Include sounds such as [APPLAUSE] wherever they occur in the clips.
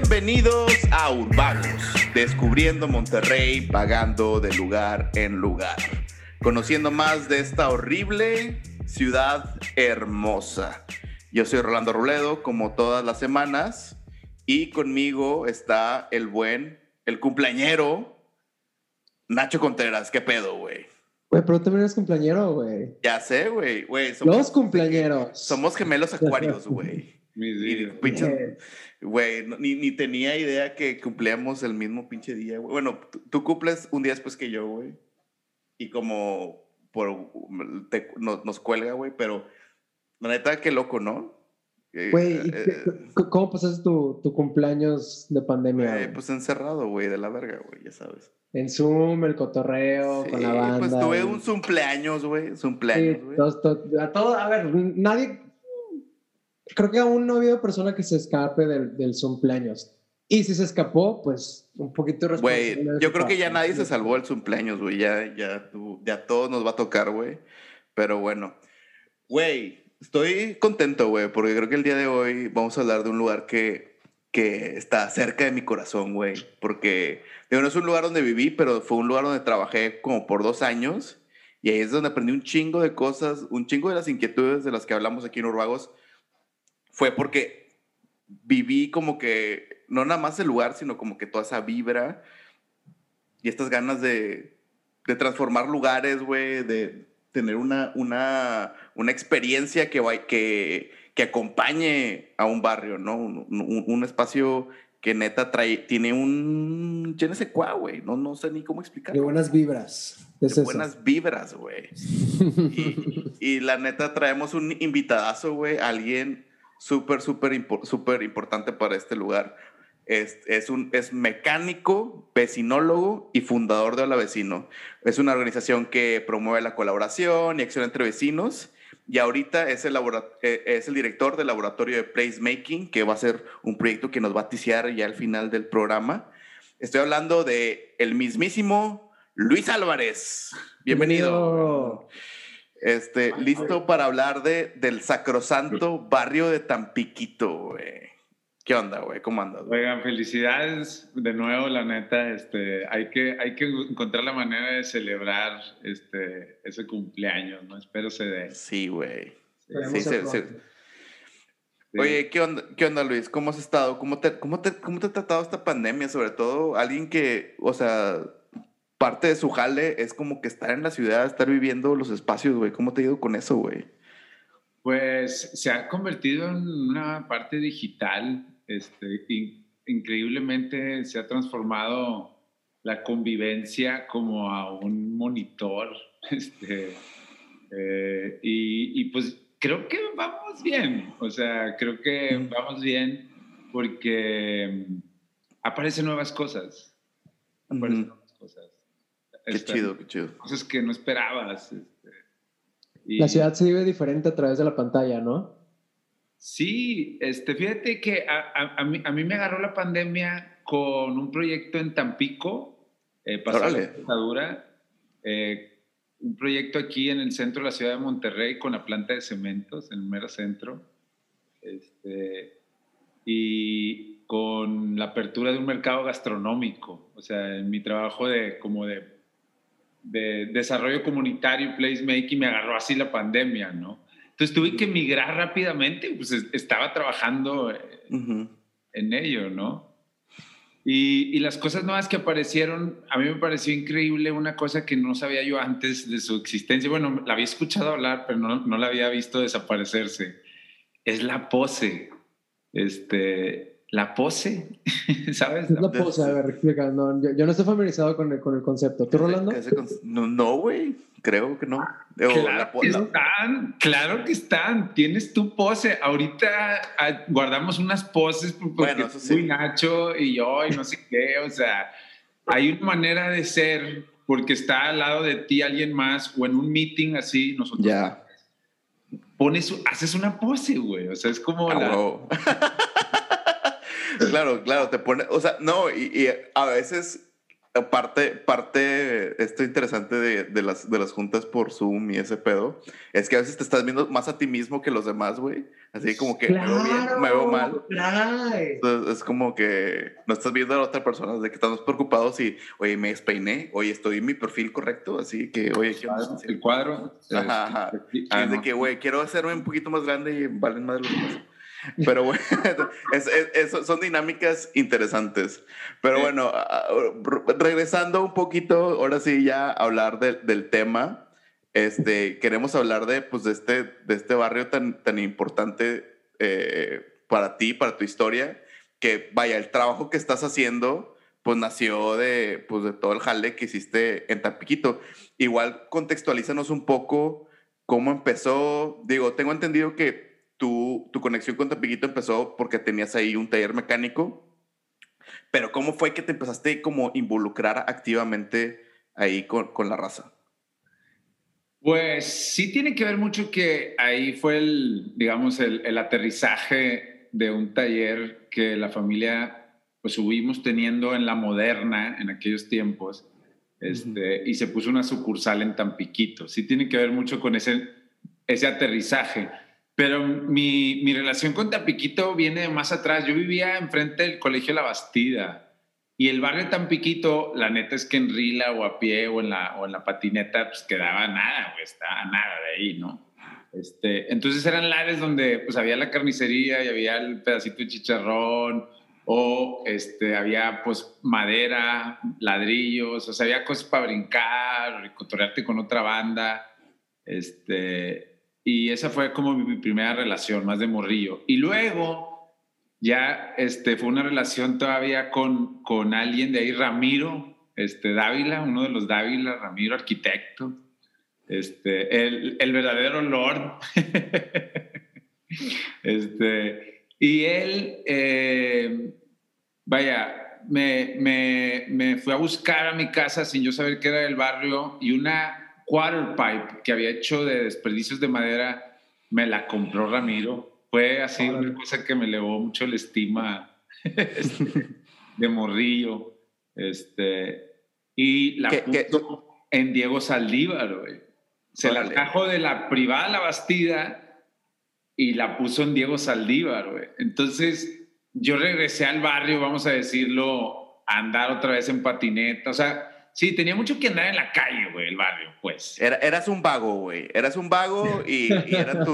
Bienvenidos a Urbagos, descubriendo Monterrey, pagando de lugar en lugar, conociendo más de esta horrible ciudad hermosa. Yo soy Rolando Ruledo, como todas las semanas, y conmigo está el buen, el cumpleañero, Nacho Contreras. ¿Qué pedo, güey? Güey, pero tú también eres cumpleañero, güey. Ya sé, güey. güey Los cumpleañeros. Somos gemelos acuarios, güey. Pinche- Güey, no- ni, ni tenía idea que cumplíamos el mismo pinche día, güey. Bueno, tú, cumples un día después que yo, güey. Y como por, te- nos, nos cuelga, güey, pero la neta, qué loco, ¿no? Eh, Güey, ¿y eh, c- ¿cómo pasaste tu, tu cumpleaños de pandemia? güey? pues encerrado, güey, de la verga, güey, ya sabes. En Zoom, el cotorreo, Sí, con la banda. pues tuve un cumpleaños, güey, Sí, cumpleaños, güey. todos- a todo, a ver, nadie. Creo que aún no ha habido persona que se escape del, del cumpleaños. Y si se escapó, pues un poquito Güey, de yo su creo que ya nadie se salvó del cumpleaños, güey. Ya, ya, tú- ya todos nos va a tocar, güey. Pero bueno. Güey, estoy contento, güey, porque creo que el día de hoy vamos a hablar de un lugar que, que está cerca de mi corazón, güey. Porque, digo, no es un lugar donde viví, pero fue un lugar donde trabajé como por dos años. Y ahí es donde aprendí un chingo de cosas, un chingo de las inquietudes de las que hablamos aquí en Urbagos. Fue porque viví como que, no nada más el lugar, sino como que toda esa vibra y estas ganas de, de transformar lugares, güey, de tener una, una, una experiencia que, que, que acompañe a un barrio, ¿no? Un, un- un espacio que neta trae, tiene un... Yo no sé cuál, güey, no, no sé ni cómo explicarlo. De buenas vibras. Es De eso. buenas vibras, güey. [LAUGHS] Y, y la neta traemos un invitadazo, güey, alguien súper, súper, impo- súper importante para este lugar. Es, un, es mecánico, vecinólogo y fundador de Hola Vecino. Es una organización que promueve la colaboración y acción entre vecinos. Y ahorita es el, eh, es el director del laboratorio de Placemaking, que va a ser un proyecto que nos va a ticiar ya al final del programa. Estoy hablando de el mismísimo Luis Álvarez. Bienvenido. Este, listo para hablar de, del sacrosanto barrio de Tampiquito, güey. ¿Qué onda, güey? ¿Cómo andas? güey? Oigan, felicidades de nuevo, la neta. Este, hay, que, hay que encontrar la manera de celebrar este, ese cumpleaños, ¿no? Espero se dé. Sí, güey. Sí, sí, sí. Oye, ¿qué onda, ¿qué onda, Luis? ¿Cómo has estado? ¿Cómo te, cómo, te, ¿Cómo te ha tratado esta pandemia? Sobre todo alguien que, o sea, parte de su jale es como que estar en la ciudad, estar viviendo los espacios, güey. ¿Cómo te ha ido con eso, güey? Pues se ha convertido en una parte digital. Este, in- increíblemente se ha transformado la convivencia como a un monitor. [LAUGHS] Este, eh, y, y pues creo que vamos bien. O sea, creo que Mm. vamos bien porque aparecen nuevas cosas. Aparecen nuevas cosas. Qué Este, chido, qué chido. Cosas que no esperabas. este, y- La ciudad se vive diferente a través de la pantalla, ¿no? Sí, este, fíjate que a, a- a mí, a mí me agarró la pandemia con un proyecto en Tampico, eh, pasó Órale. la dictadura, eh, un proyecto aquí en el centro de la ciudad de Monterrey con la planta de cementos, en el mero centro, este, y con la apertura de un mercado gastronómico, o sea, en mi trabajo de como de, de desarrollo comunitario y placemaking me agarró así la pandemia, ¿no? Entonces tuve que migrar rápidamente, pues es- estaba trabajando eh, Ujú. en ello, ¿no? Y, y las cosas nuevas que aparecieron, a mí me pareció increíble una cosa que no sabía yo antes de su existencia. Bueno, la había escuchado hablar, pero no, no la había visto desaparecerse. Es la pose. Este, la pose, [LAUGHS] ¿sabes? Es la pose, a ver, explica. No, yo, yo no estoy familiarizado con el, con el concepto. ¿Tú, ¿Qué se- Rolando? No, no, güey. Creo que no. O la Claro que la- están, claro que están. Tienes tu pose. Ahorita ah, guardamos unas poses porque Bueno, eso sí. tú y Nacho y yo y no sé qué. O sea, hay una manera de ser porque está al lado de ti alguien más o en un meeting así. Nosotros Ya. pones, haces una pose, güey. O sea, es como Ah, la. huevo. [LAUGHS] claro, claro, te pone, o sea, no, y, y a veces Parte, parte, esto interesante de, de, las, de las juntas por Zoom y ese pedo, es que a veces te estás viendo más a ti mismo que los demás, güey. Así como que me veo bien, me veo mal. Entonces, es como que no estás viendo a la otra persona, de que estamos preocupados y, oye, me despeiné, oye, estoy en mi perfil correcto, así que, oye, ¿qué El cuadro. Ajá, ajá. Ah, es de que, güey, quiero hacerme un poquito más grande y valen más los demás. Pero bueno, [LAUGHS] son dinámicas interesantes. Pero bueno, regresando un poquito, ahora sí ya hablar del tema. Este, queremos hablar de, pues, de, este, de este barrio tan, tan importante eh, para ti, para tu historia, que vaya, el trabajo que estás haciendo, pues nació de, pues, de todo el jale que hiciste en Tampiquito. Igual contextualízanos un poco cómo empezó. Digo, tengo entendido que tu, tu conexión con Tampiquito empezó porque tenías ahí un taller mecánico, pero ¿cómo fue que te empezaste como involucrar activamente ahí con, con la raza? Pues sí tiene que ver mucho que ahí fue el, digamos, el, el aterrizaje de un taller que la familia pues subimos teniendo en la moderna en aquellos tiempos este, y se puso una sucursal en Tampiquito. Sí tiene que ver mucho con ese, ese aterrizaje. Pero mi, mi, relación con Tampiquito viene más atrás. Yo vivía enfrente del Colegio La Bastida y el barrio Tampiquito, la neta es que en Rila o a pie o en la, o en la patineta, pues quedaba nada, pues estaba nada de ahí, ¿no? Este, entonces eran lares donde pues había la carnicería y había el pedacito de chicharrón o este, había pues madera, ladrillos, o sea, había cosas para brincar, o con otra banda. Este, y esa fue como mi primera relación, más de morrillo. Y luego ya este, fue una relación todavía con, con alguien de ahí, Ramiro este, Dávila, uno de los Dávila, Ramiro, arquitecto, este, el, el verdadero Lord. [LAUGHS] este, y él, eh, vaya, me, me, me fue a buscar a mi casa sin yo saber que era del barrio y una quarter pipe que había hecho de desperdicios de madera, me la compró Ramiro. Fue así una cosa que me elevó mucho la estima [LAUGHS] este, de morrillo. Este, y la puso en Diego Saldívar, güey. Se la trajo de la privada La Bastida y la puso en Diego Saldívar, güey. Entonces, yo regresé al barrio, vamos a decirlo, a andar otra vez en patineta. O sea, Sí, tenía mucho que andar en la calle, güey, el barrio, pues. Era, eras un vago, güey. Eras un vago y, [LAUGHS] eran,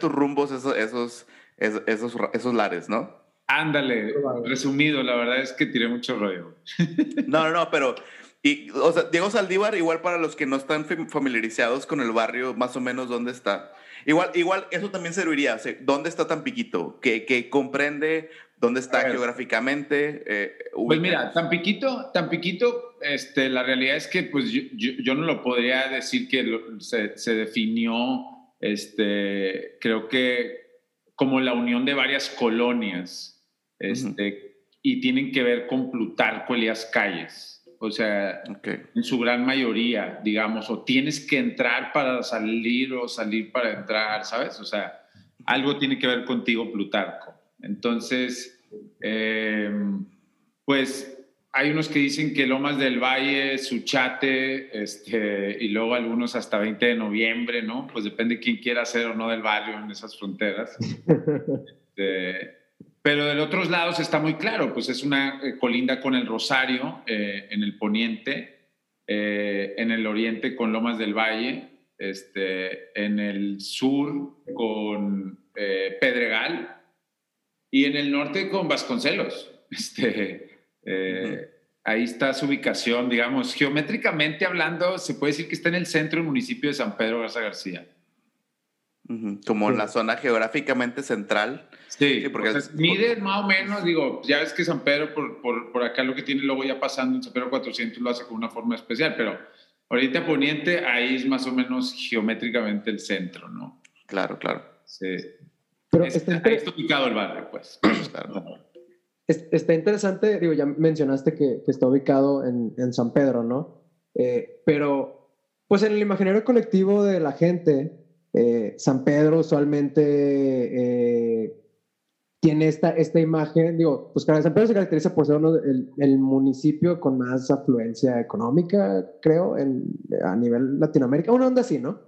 tus rumbos esos, esos, esos, esos, lares, ¿no? Ándale, resumido, la verdad es que tiré mucho rollo. [LAUGHS] No, no, no, pero... Y, o sea, Diego Saldívar, igual para los que no están familiarizados con el barrio, más o menos dónde está. Igual, igual eso también serviría. ¿Dónde está Tampiquito? Que, que comprende dónde está geográficamente. Eh, pues mira, Tampiquito, Tampiquito, este, la realidad es que pues yo, yo, no lo podría decir que se, se, definió, este, creo que como la unión de varias colonias, este, y tienen que ver con Plutarco Elías Calles o sea, en su gran mayoría, digamos, o tienes que entrar para salir o salir para entrar, ¿sabes? O sea, algo tiene que ver contigo, Plutarco. Entonces, eh, pues hay unos que dicen que Lomas del Valle, Suchate, este, y luego algunos hasta 20 de noviembre, ¿no? Pues depende quién quiera ser o no del barrio en esas fronteras. [LAUGHS] Este, pero de otros lados está muy claro, pues es una eh, colinda con el Rosario eh, en el poniente, eh, en el oriente con Lomas del Valle, este, en el sur con Pedregal y en el norte con Vasconcelos. [LAUGHS] Este, Ahí está su ubicación, digamos, geométricamente hablando, se puede decir que está en el centro del municipio de San Pedro Garza García. Como en la zona geográficamente central. Sí, porque mide más o menos, digo, ya ves que San Pedro por, por, por, acá lo que tiene luego ya pasando en San Pedro 400 lo hace con una forma especial, pero ahorita Poniente ahí es más o menos geométricamente el centro, ¿no? Claro, claro. Sí. Pero está, ahí está ubicado el barrio, pues. [CLEARS THROAT] Está interesante, digo, ya mencionaste que, que está ubicado en, en, San Pedro, ¿no? Eh, pero, pues en el imaginario colectivo de la gente, eh, San Pedro usualmente eh, tiene esta, esta imagen, digo, pues San Pedro se caracteriza por ser uno el, municipio con más afluencia económica, creo, en, a nivel Latinoamérica, una onda así, ¿no?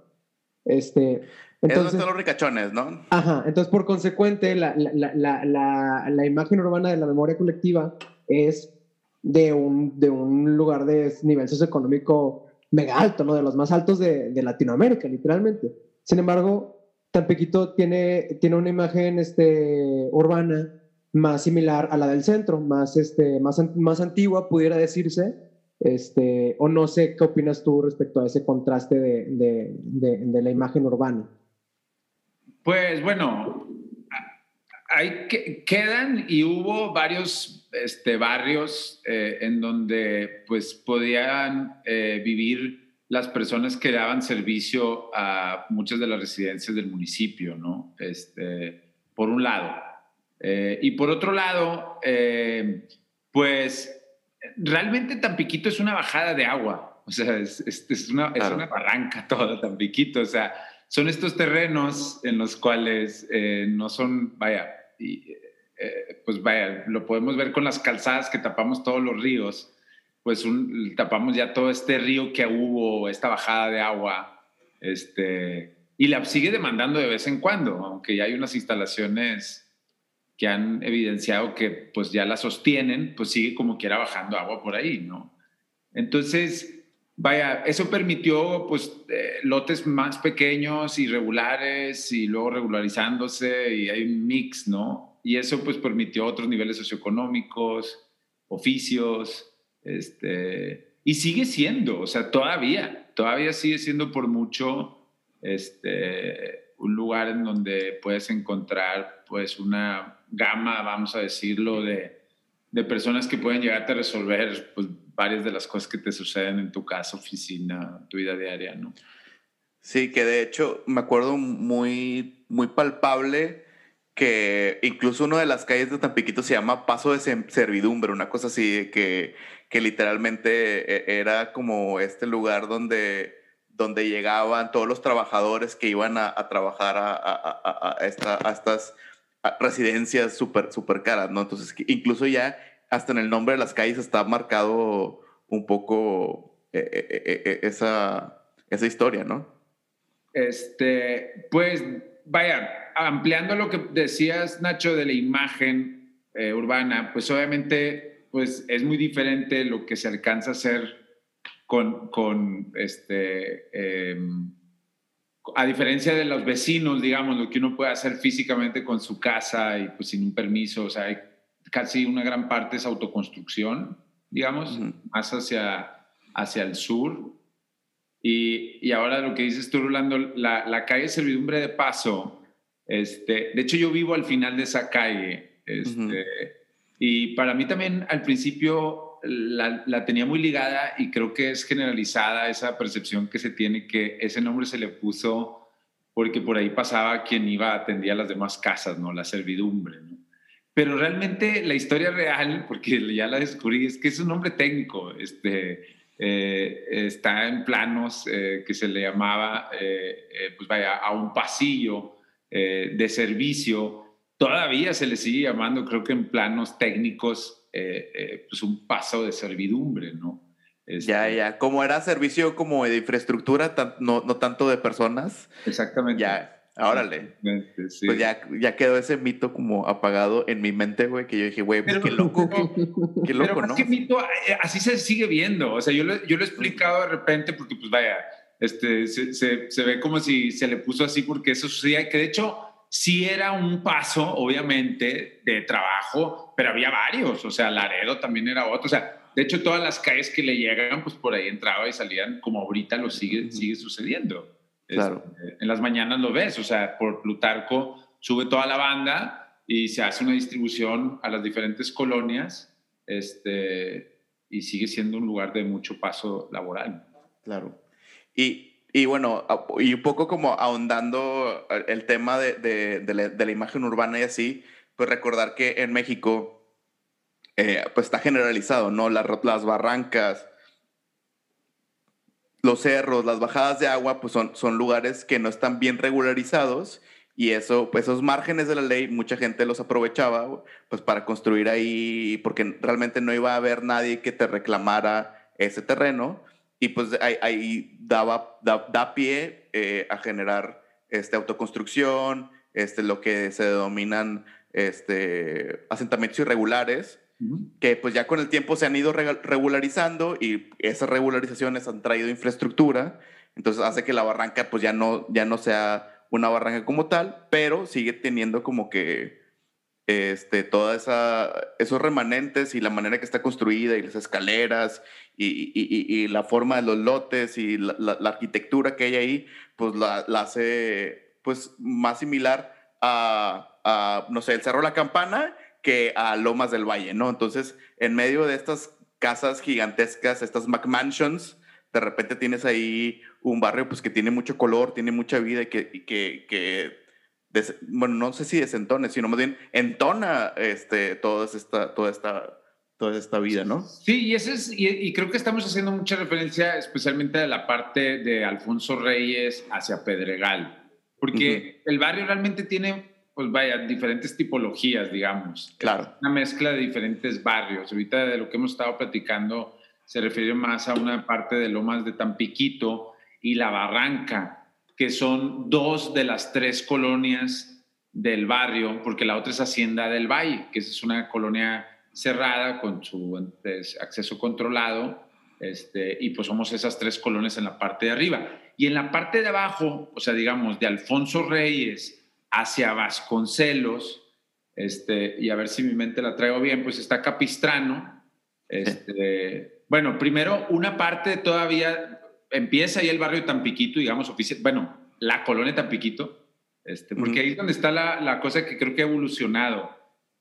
Este, entonces, es los ricachones, ¿no? Ajá, entonces por consecuente, la, la, la, la, imagen urbana de la memoria colectiva es de un, de un lugar de nivel socioeconómico mega alto, ¿no? De los más altos de, de Latinoamérica, literalmente. Sin embargo, Tampiquito tiene, tiene una imagen este, urbana más similar a la del centro, más, este, más, más antigua, pudiera decirse. Este, o no sé qué opinas tú respecto a ese contraste de, de, de, la imagen urbana. Pues bueno, hay que, quedan y hubo varios este, barrios eh, en donde pues podían eh, vivir las personas que daban servicio a muchas de las residencias del municipio, ¿no? Este, por un lado. Eh, y por otro lado, pues realmente Tampiquito es una bajada de agua, o sea, es, es, una, es una, barranca toda Tampiquito, o sea, son estos terrenos en los cuales eh, no son, vaya, pues vaya, lo podemos ver con las calzadas que tapamos todos los ríos, pues tapamos ya todo este río que hubo, esta bajada de agua, este, y la sigue demandando de vez en cuando, aunque ya hay unas instalaciones que han evidenciado que pues ya la sostienen, pues sigue como quiera bajando agua por ahí, ¿no? Entonces, vaya, eso permitió pues eh, lotes más pequeños, irregulares y luego regularizándose y hay un mix, ¿no? Y eso pues permitió otros niveles socioeconómicos, oficios, este, y sigue siendo, o sea, todavía, todavía sigue siendo por mucho este, un lugar en donde puedes encontrar pues una gama, vamos a decirlo, de, de personas que pueden llegarte a resolver pues, varias de las cosas que te suceden en tu casa, oficina, tu vida diaria, ¿no? Sí, que de hecho me acuerdo muy, muy palpable que incluso una de las calles de Tampiquito se llama Paso de Servidumbre, una cosa así que que literalmente eh, era como este lugar donde, donde llegaban todos los trabajadores que iban a, trabajar a, estas residencias súper super caras, ¿no? Entonces, incluso ya hasta en el nombre de las calles está marcado un poco eh, eh, esa, esa historia, ¿no? Este, pues, vaya, ampliando lo que decías, Nacho, de la imagen urbana, pues obviamente pues es muy diferente lo que se alcanza a hacer con, con este, em, a diferencia de los vecinos, digamos, lo que uno puede hacer físicamente con su casa y pues sin un permiso, o sea, hay casi una gran parte es autoconstrucción, digamos, más hacia, hacia el sur. Y, y, ahora lo que dices tú, Rolando, la, la, calle Servidumbre de Paso, este, de hecho yo vivo al final de esa calle, este, y para mí también al principio la, tenía muy ligada y creo que es generalizada esa percepción que se tiene que ese nombre se le puso porque por ahí pasaba quien iba a atender a las demás casas, ¿no? La servidumbre, ¿no? Pero realmente la historia real, porque [LAUGHS] ya la descubrí, es que es un nombre técnico, este, eh, está en planos eh, que se le llamaba, eh, pues vaya, a un pasillo de servicio todavía se le sigue llamando, creo que en planos técnicos, eh, eh, pues un paso de servidumbre, ¿no? ya, este ya. Como era servicio como de infraestructura, no, no tanto de personas. Exactamente. Ya, órale. Pues ya, ya quedó ese mito como apagado en mi mente, güey, que yo dije, güey, pues qué loco. qué, loco, pero ¿no? ¿qué mito? Eh, así se sigue viendo. O sea, yo lo, yo lo he explicado de repente porque, pues vaya, este, se, se, se ve como si se le puso así porque eso sucedía, que de hecho sí era un paso, obviamente, de trabajo, pero había varios, o sea, Laredo también era otro, o sea, de hecho, todas las calles que le llegan, pues por ahí entraba y salían, como ahorita lo sigue, sigue sucediendo. Claro. Este, en las mañanas lo ves, o sea, por Plutarco sube toda la banda y se hace una distribución a las diferentes colonias, este, y sigue siendo un lugar de mucho paso laboral. Claro. Y y bueno, y un poco como ahondando el tema de, de, de, la, imagen urbana y así, pues recordar que en México eh, pues está generalizado, ¿no? Las, las barrancas, los cerros, las bajadas de agua, pues son, son lugares que no están bien regularizados Y eso, pues esos márgenes de la ley, mucha gente los aprovechaba pues para construir ahí, porque realmente no iba a haber nadie que te reclamara ese terreno. Y pues ahí, daba, da, pie eh, a generar este, autoconstrucción, este, lo que se denominan este, asentamientos irregulares, que pues ya con el tiempo se han ido regularizando y esas regularizaciones han traído infraestructura, entonces hace que la barranca pues ya no, ya no sea una barranca como tal, pero sigue teniendo como que este, toda esa, esos remanentes y la manera que está construida y las escaleras y, y, la forma de los lotes y la, arquitectura que hay ahí, pues la, la hace pues más similar a, a, no sé, el Cerro La Campana que a Lomas del Valle, ¿no? Entonces, en medio de estas casas gigantescas, estas McMansions, de repente tienes ahí un barrio pues que tiene mucho color, tiene mucha vida y que, que, que bueno, no sé si desentone, sino más bien entona este, toda, esta, toda, esta, toda esta vida, ¿no? Sí, y, ese es, y, creo que estamos haciendo mucha referencia especialmente a la parte de Alfonso Reyes hacia Pedregal, porque el barrio realmente tiene pues vaya, diferentes tipologías, digamos. Claro. Una mezcla de diferentes barrios. Ahorita de lo que hemos estado platicando se refiere más a una parte de Lomas de Tampiquito y La Barranca, que son dos de las tres colonias del barrio, porque la otra es Hacienda del Valle, que es una colonia cerrada con su pues, acceso controlado, este, y pues somos esas tres colonias en la parte de arriba. Y en la parte de abajo, o sea, digamos, de Alfonso Reyes, hacia Vasconcelos, este, y a ver si mi mente la traigo bien, pues está Capistrano. Este, bueno, primero una parte todavía empieza ahí el barrio Tampiquito, digamos, oficial, bueno, la colonia Tampiquito, este, porque ahí es donde está la, la, cosa que creo que ha evolucionado,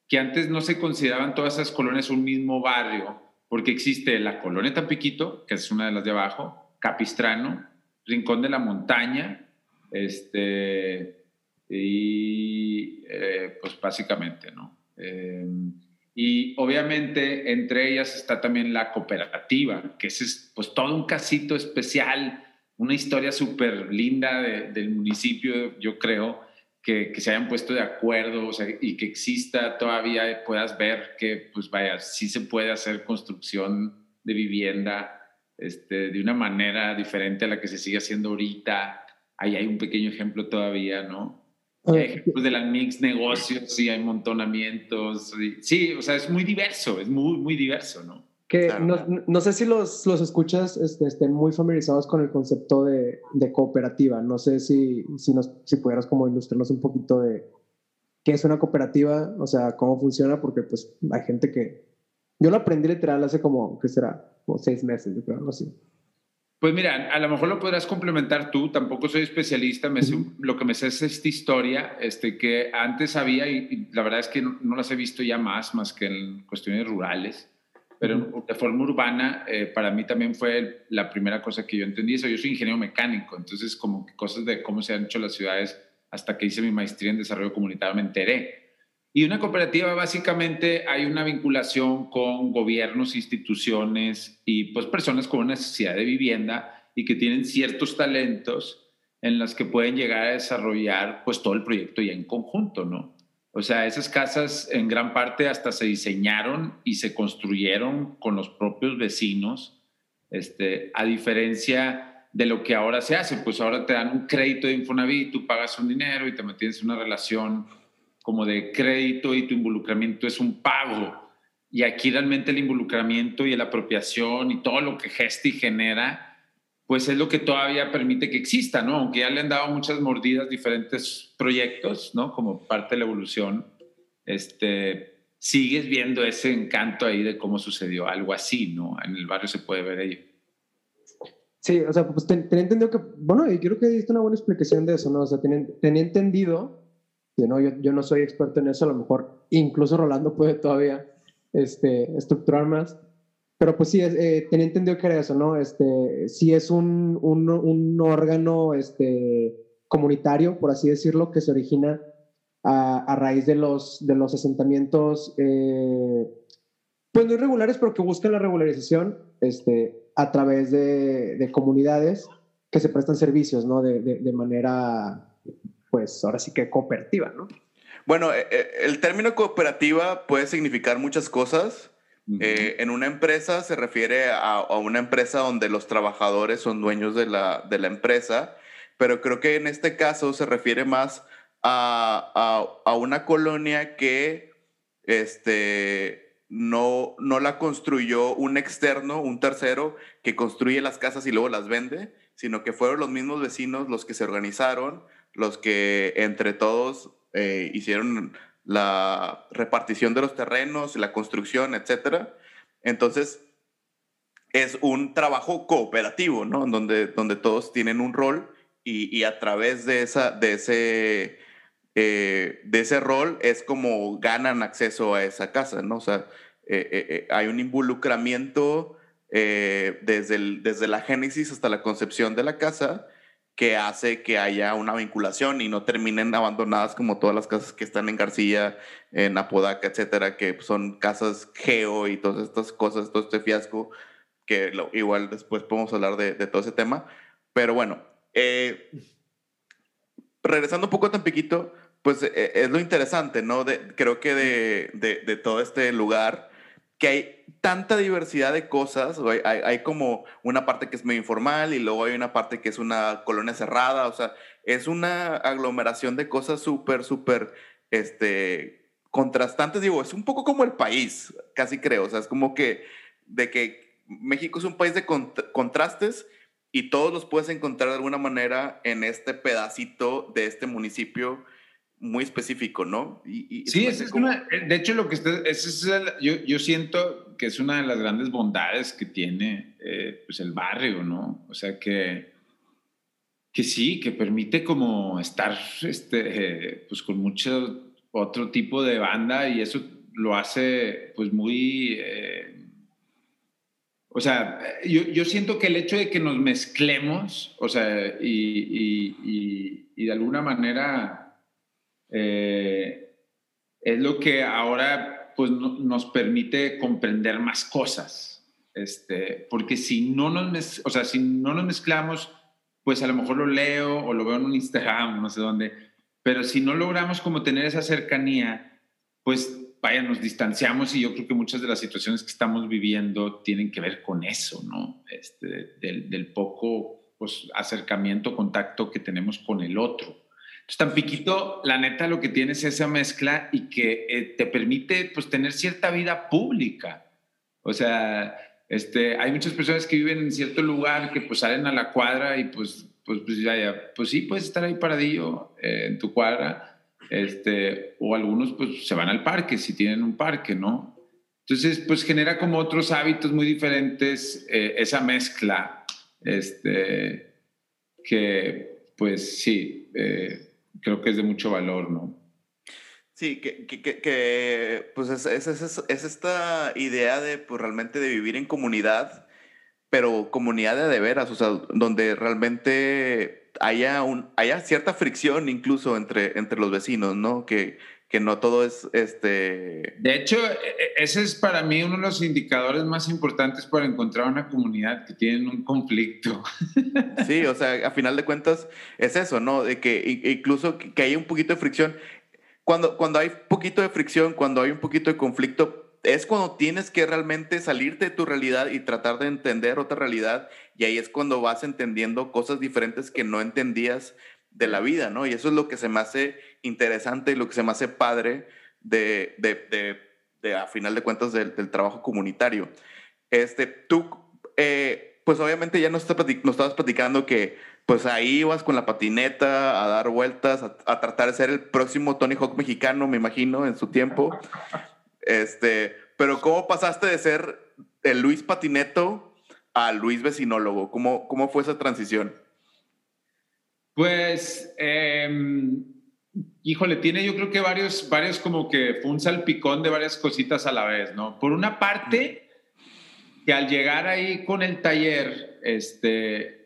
que antes no se consideraban todas esas colonias un mismo barrio, porque existe la colonia Tampiquito, que es una de las de abajo, Capistrano, Rincón de la Montaña, este, y eh, pues básicamente, ¿no? Eh, y obviamente entre ellas está también la cooperativa, que es pues todo un casito especial, una historia súper linda del municipio, yo creo, que, que, se hayan puesto de acuerdo o sea, y que exista todavía, puedas ver que pues vaya, sí se puede hacer construcción de vivienda este, de una manera diferente a la que se sigue haciendo ahorita. Ahí hay un pequeño ejemplo todavía, ¿no? Hay ejemplos de la mix negocios, sí, hay montonamientos. Sí, o sea, es muy diverso, es muy, muy diverso, ¿no? Que no, no, sé si los, los escuchas este, estén muy familiarizados con el concepto de, de cooperativa. No sé si, si, nos, si pudieras como ilustrarnos un poquito de qué es una cooperativa, o sea, cómo funciona, porque pues hay gente que... Yo lo aprendí literal hace como, ¿qué será? Como seis meses, yo creo, algo así. Pues mira, a lo mejor lo podrás complementar tú, tampoco soy especialista, me lo que me sé es esta historia, este, que antes había, y, la verdad es que no, las he visto ya más, más que en cuestiones rurales, pero de forma urbana, eh, para mí también fue la primera cosa que yo entendí eso. Yo soy ingeniero mecánico, entonces como que cosas de cómo se han hecho las ciudades, hasta que hice mi maestría en desarrollo comunitario me enteré. Y una cooperativa básicamente hay una vinculación con gobiernos, instituciones y pues personas con necesidad de vivienda y que tienen ciertos talentos en las que pueden llegar a desarrollar pues todo el proyecto ya en conjunto, ¿no? O sea, esas casas en gran parte hasta se diseñaron y se construyeron con los propios vecinos, este, a diferencia de lo que ahora se hace, pues ahora te dan un crédito de Infonavit, tú pagas un dinero y te mantienes una relación como de crédito y tu involucramiento es un pago. Y aquí realmente el involucramiento y la apropiación y todo lo que gesta y genera, pues es lo que todavía permite que exista, ¿no? Aunque ya le han dado muchas mordidas diferentes proyectos, ¿no? Como parte de la evolución, este, sigues viendo ese encanto ahí de cómo sucedió algo así, ¿no? En el barrio se puede ver ello. Sí, o sea, pues tenía entendido que, bueno, y creo que diste una buena explicación de eso, ¿no? O sea, tenía entendido ¿no? Yo, yo, no soy experto en eso, a lo mejor incluso Rolando puede todavía este, estructurar más. Pero pues sí, eh, tenía entendido que era eso, ¿no? Este, sí es un, un, un, órgano este, comunitario, por así decirlo, que se origina a, a raíz de los, de los asentamientos, eh, pues no irregulares, pero que buscan la regularización este, a través de, de comunidades que se prestan servicios, ¿no? De, de, de manera pues ahora sí que cooperativa, ¿no? Bueno, eh, eh, el término cooperativa puede significar muchas cosas. Eh, en una empresa se refiere a, una empresa donde los trabajadores son dueños de la, de la, empresa, pero creo que en este caso se refiere más a, a, una colonia que este, no, no la construyó un externo, un tercero, que construye las casas y luego las vende, sino que fueron los mismos vecinos los que se organizaron, los que entre todos eh, hicieron la repartición de los terrenos, la construcción, etc. Entonces, es un trabajo cooperativo, ¿no? Donde, donde todos tienen un rol y, a través de, esa, de, ese, eh, de ese rol es como ganan acceso a esa casa, ¿no? O sea, eh, hay un involucramiento desde, desde la génesis hasta la concepción de la casa que hace que haya una vinculación y no terminen abandonadas como todas las casas que están en García, en Apodaca, etcétera, que son casas geo y todas estas cosas, todo este fiasco, que igual después podemos hablar de, todo ese tema. Pero bueno, eh, regresando un poco a Tampiquito, pues eh, es lo interesante, ¿no? Creo que de, de todo este lugar que hay tanta diversidad de cosas, hay, como una parte que es medio informal y luego hay una parte que es una colonia cerrada, o sea, es una aglomeración de cosas súper, súper, este, contrastantes, digo, es un poco como el país, casi creo, o sea, es como que, de que México es un país de contrastes y todos los puedes encontrar de alguna manera en este pedacito de este municipio muy específico, ¿no? Y, sí, es una, eh, de hecho lo que es yo, yo, siento que es una de las grandes bondades que tiene eh, pues el barrio, ¿no? O sea que, que sí, que permite como estar este, pues con mucho otro tipo de banda y eso lo hace pues muy... Eh, o sea, yo, yo, siento que el hecho de que nos mezclemos, o sea, y, y, y de alguna manera eh, es lo que ahora pues, nos permite comprender más cosas. Este, porque si no, nos, o sea, si no nos mezclamos, pues a lo mejor lo leo o lo veo en un Instagram, no sé dónde, pero si no logramos como tener esa cercanía, pues vaya, nos distanciamos y yo creo que muchas de las situaciones que estamos viviendo tienen que ver con eso, ¿no? Este, del, del poco pues, acercamiento, contacto que tenemos con el otro. Tampiquito, la neta, lo que tiene es esa mezcla y que eh, te permite pues, tener cierta vida pública. O sea, este, hay muchas personas que viven en cierto lugar que pues salen a la cuadra y pues, pues, pues ya, ya, pues sí, puedes estar ahí paradillo eh, en tu cuadra. Este, o algunos pues se van al parque si tienen un parque, ¿no? Entonces, pues genera como otros hábitos muy diferentes eh, esa mezcla, este, que pues sí, creo que es de mucho valor, ¿no? Sí, que, que, que, pues es, es, es, es, esta idea de pues realmente de vivir en comunidad, pero comunidad de veras, o sea, donde realmente haya, un, haya cierta fricción incluso entre, entre los vecinos, ¿no? Que, que no todo es este... De hecho, e, e, ese es para mí uno de los indicadores más importantes para encontrar una comunidad que tiene un conflicto. [LAUGHS] Sí, o sea, a final de cuentas es eso, ¿no? De que incluso que haya un poquito de fricción. Cuando, cuando hay poquito de fricción, cuando hay un poquito de conflicto, es cuando tienes que realmente salirte de tu realidad y tratar de entender otra realidad. Y ahí es cuando vas entendiendo cosas diferentes que no entendías de la vida, ¿no? Y eso es lo que se me hace interesante y lo que se me hace padre de, de, de, a final de cuentas, del, trabajo comunitario. Este, tú, eh, pues obviamente ya nos, estabas platicando que pues ahí ibas con la patineta a dar vueltas, a, tratar de ser el próximo Tony Hawk mexicano, me imagino, en su tiempo. Este, pero ¿cómo pasaste de ser el Luis Patineto a Luis Vecinólogo? ¿Cómo, cómo fue esa transición? Pues, em, híjole, tiene yo creo que varios, varios como que fue un salpicón de varias cositas a la vez, ¿no? Por una parte, que al llegar ahí con el taller, este,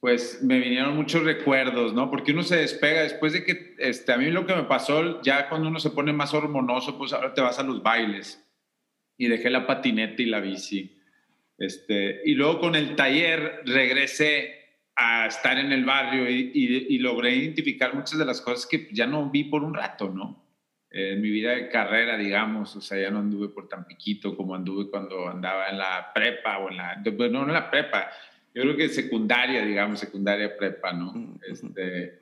pues me vinieron muchos recuerdos, ¿no? Porque uno se despega después de que, este, a mí lo que me pasó, ya cuando uno se pone más hormonoso, pues ahora te vas a los bailes. Y dejé la patineta y la bici. Este, y luego con el taller regresé a estar en el barrio y, y, logré identificar muchas de las cosas que ya no vi por un rato, ¿no? en mi vida de carrera, digamos, o sea, ya no anduve por tan piquito como anduve cuando andaba en la prepa o en la, no en la prepa, yo creo que secundaria, digamos, secundaria prepa, ¿no? Este,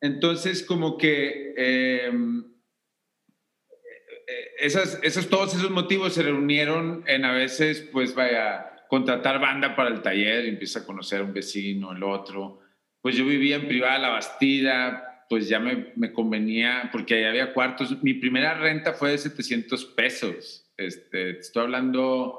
entonces, como que em, eh, esas, esos, todos esos motivos se reunieron en a veces, pues vaya, contratar banda para el taller, y empieza a conocer a un vecino, el otro. Pues yo vivía en privada La Bastida, pues ya me, me convenía, porque ahí había cuartos. Mi primera renta fue de 700 pesos. Este, estoy hablando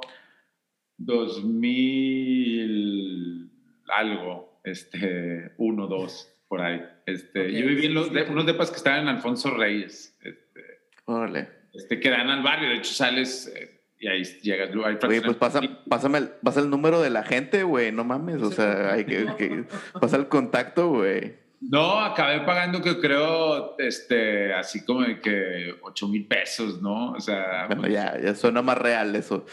2000 algo, este, uno, dos, por ahí. Este, Yo viví en los de, unos depas que estaban en Alfonso Reyes. Este, Órale. Este, que dan al barrio. De hecho, sales eh, y ahí llegas. Oye, pues pasa, pásame el, pasa el número de la gente, güey. No mames. O sea, hay que, que [LAUGHS] pasa el contacto, güey. No, acabé pagando que creo, este, así como de que 8 mil pesos, ¿no? O sea. Bueno, ya, ya suena más real eso.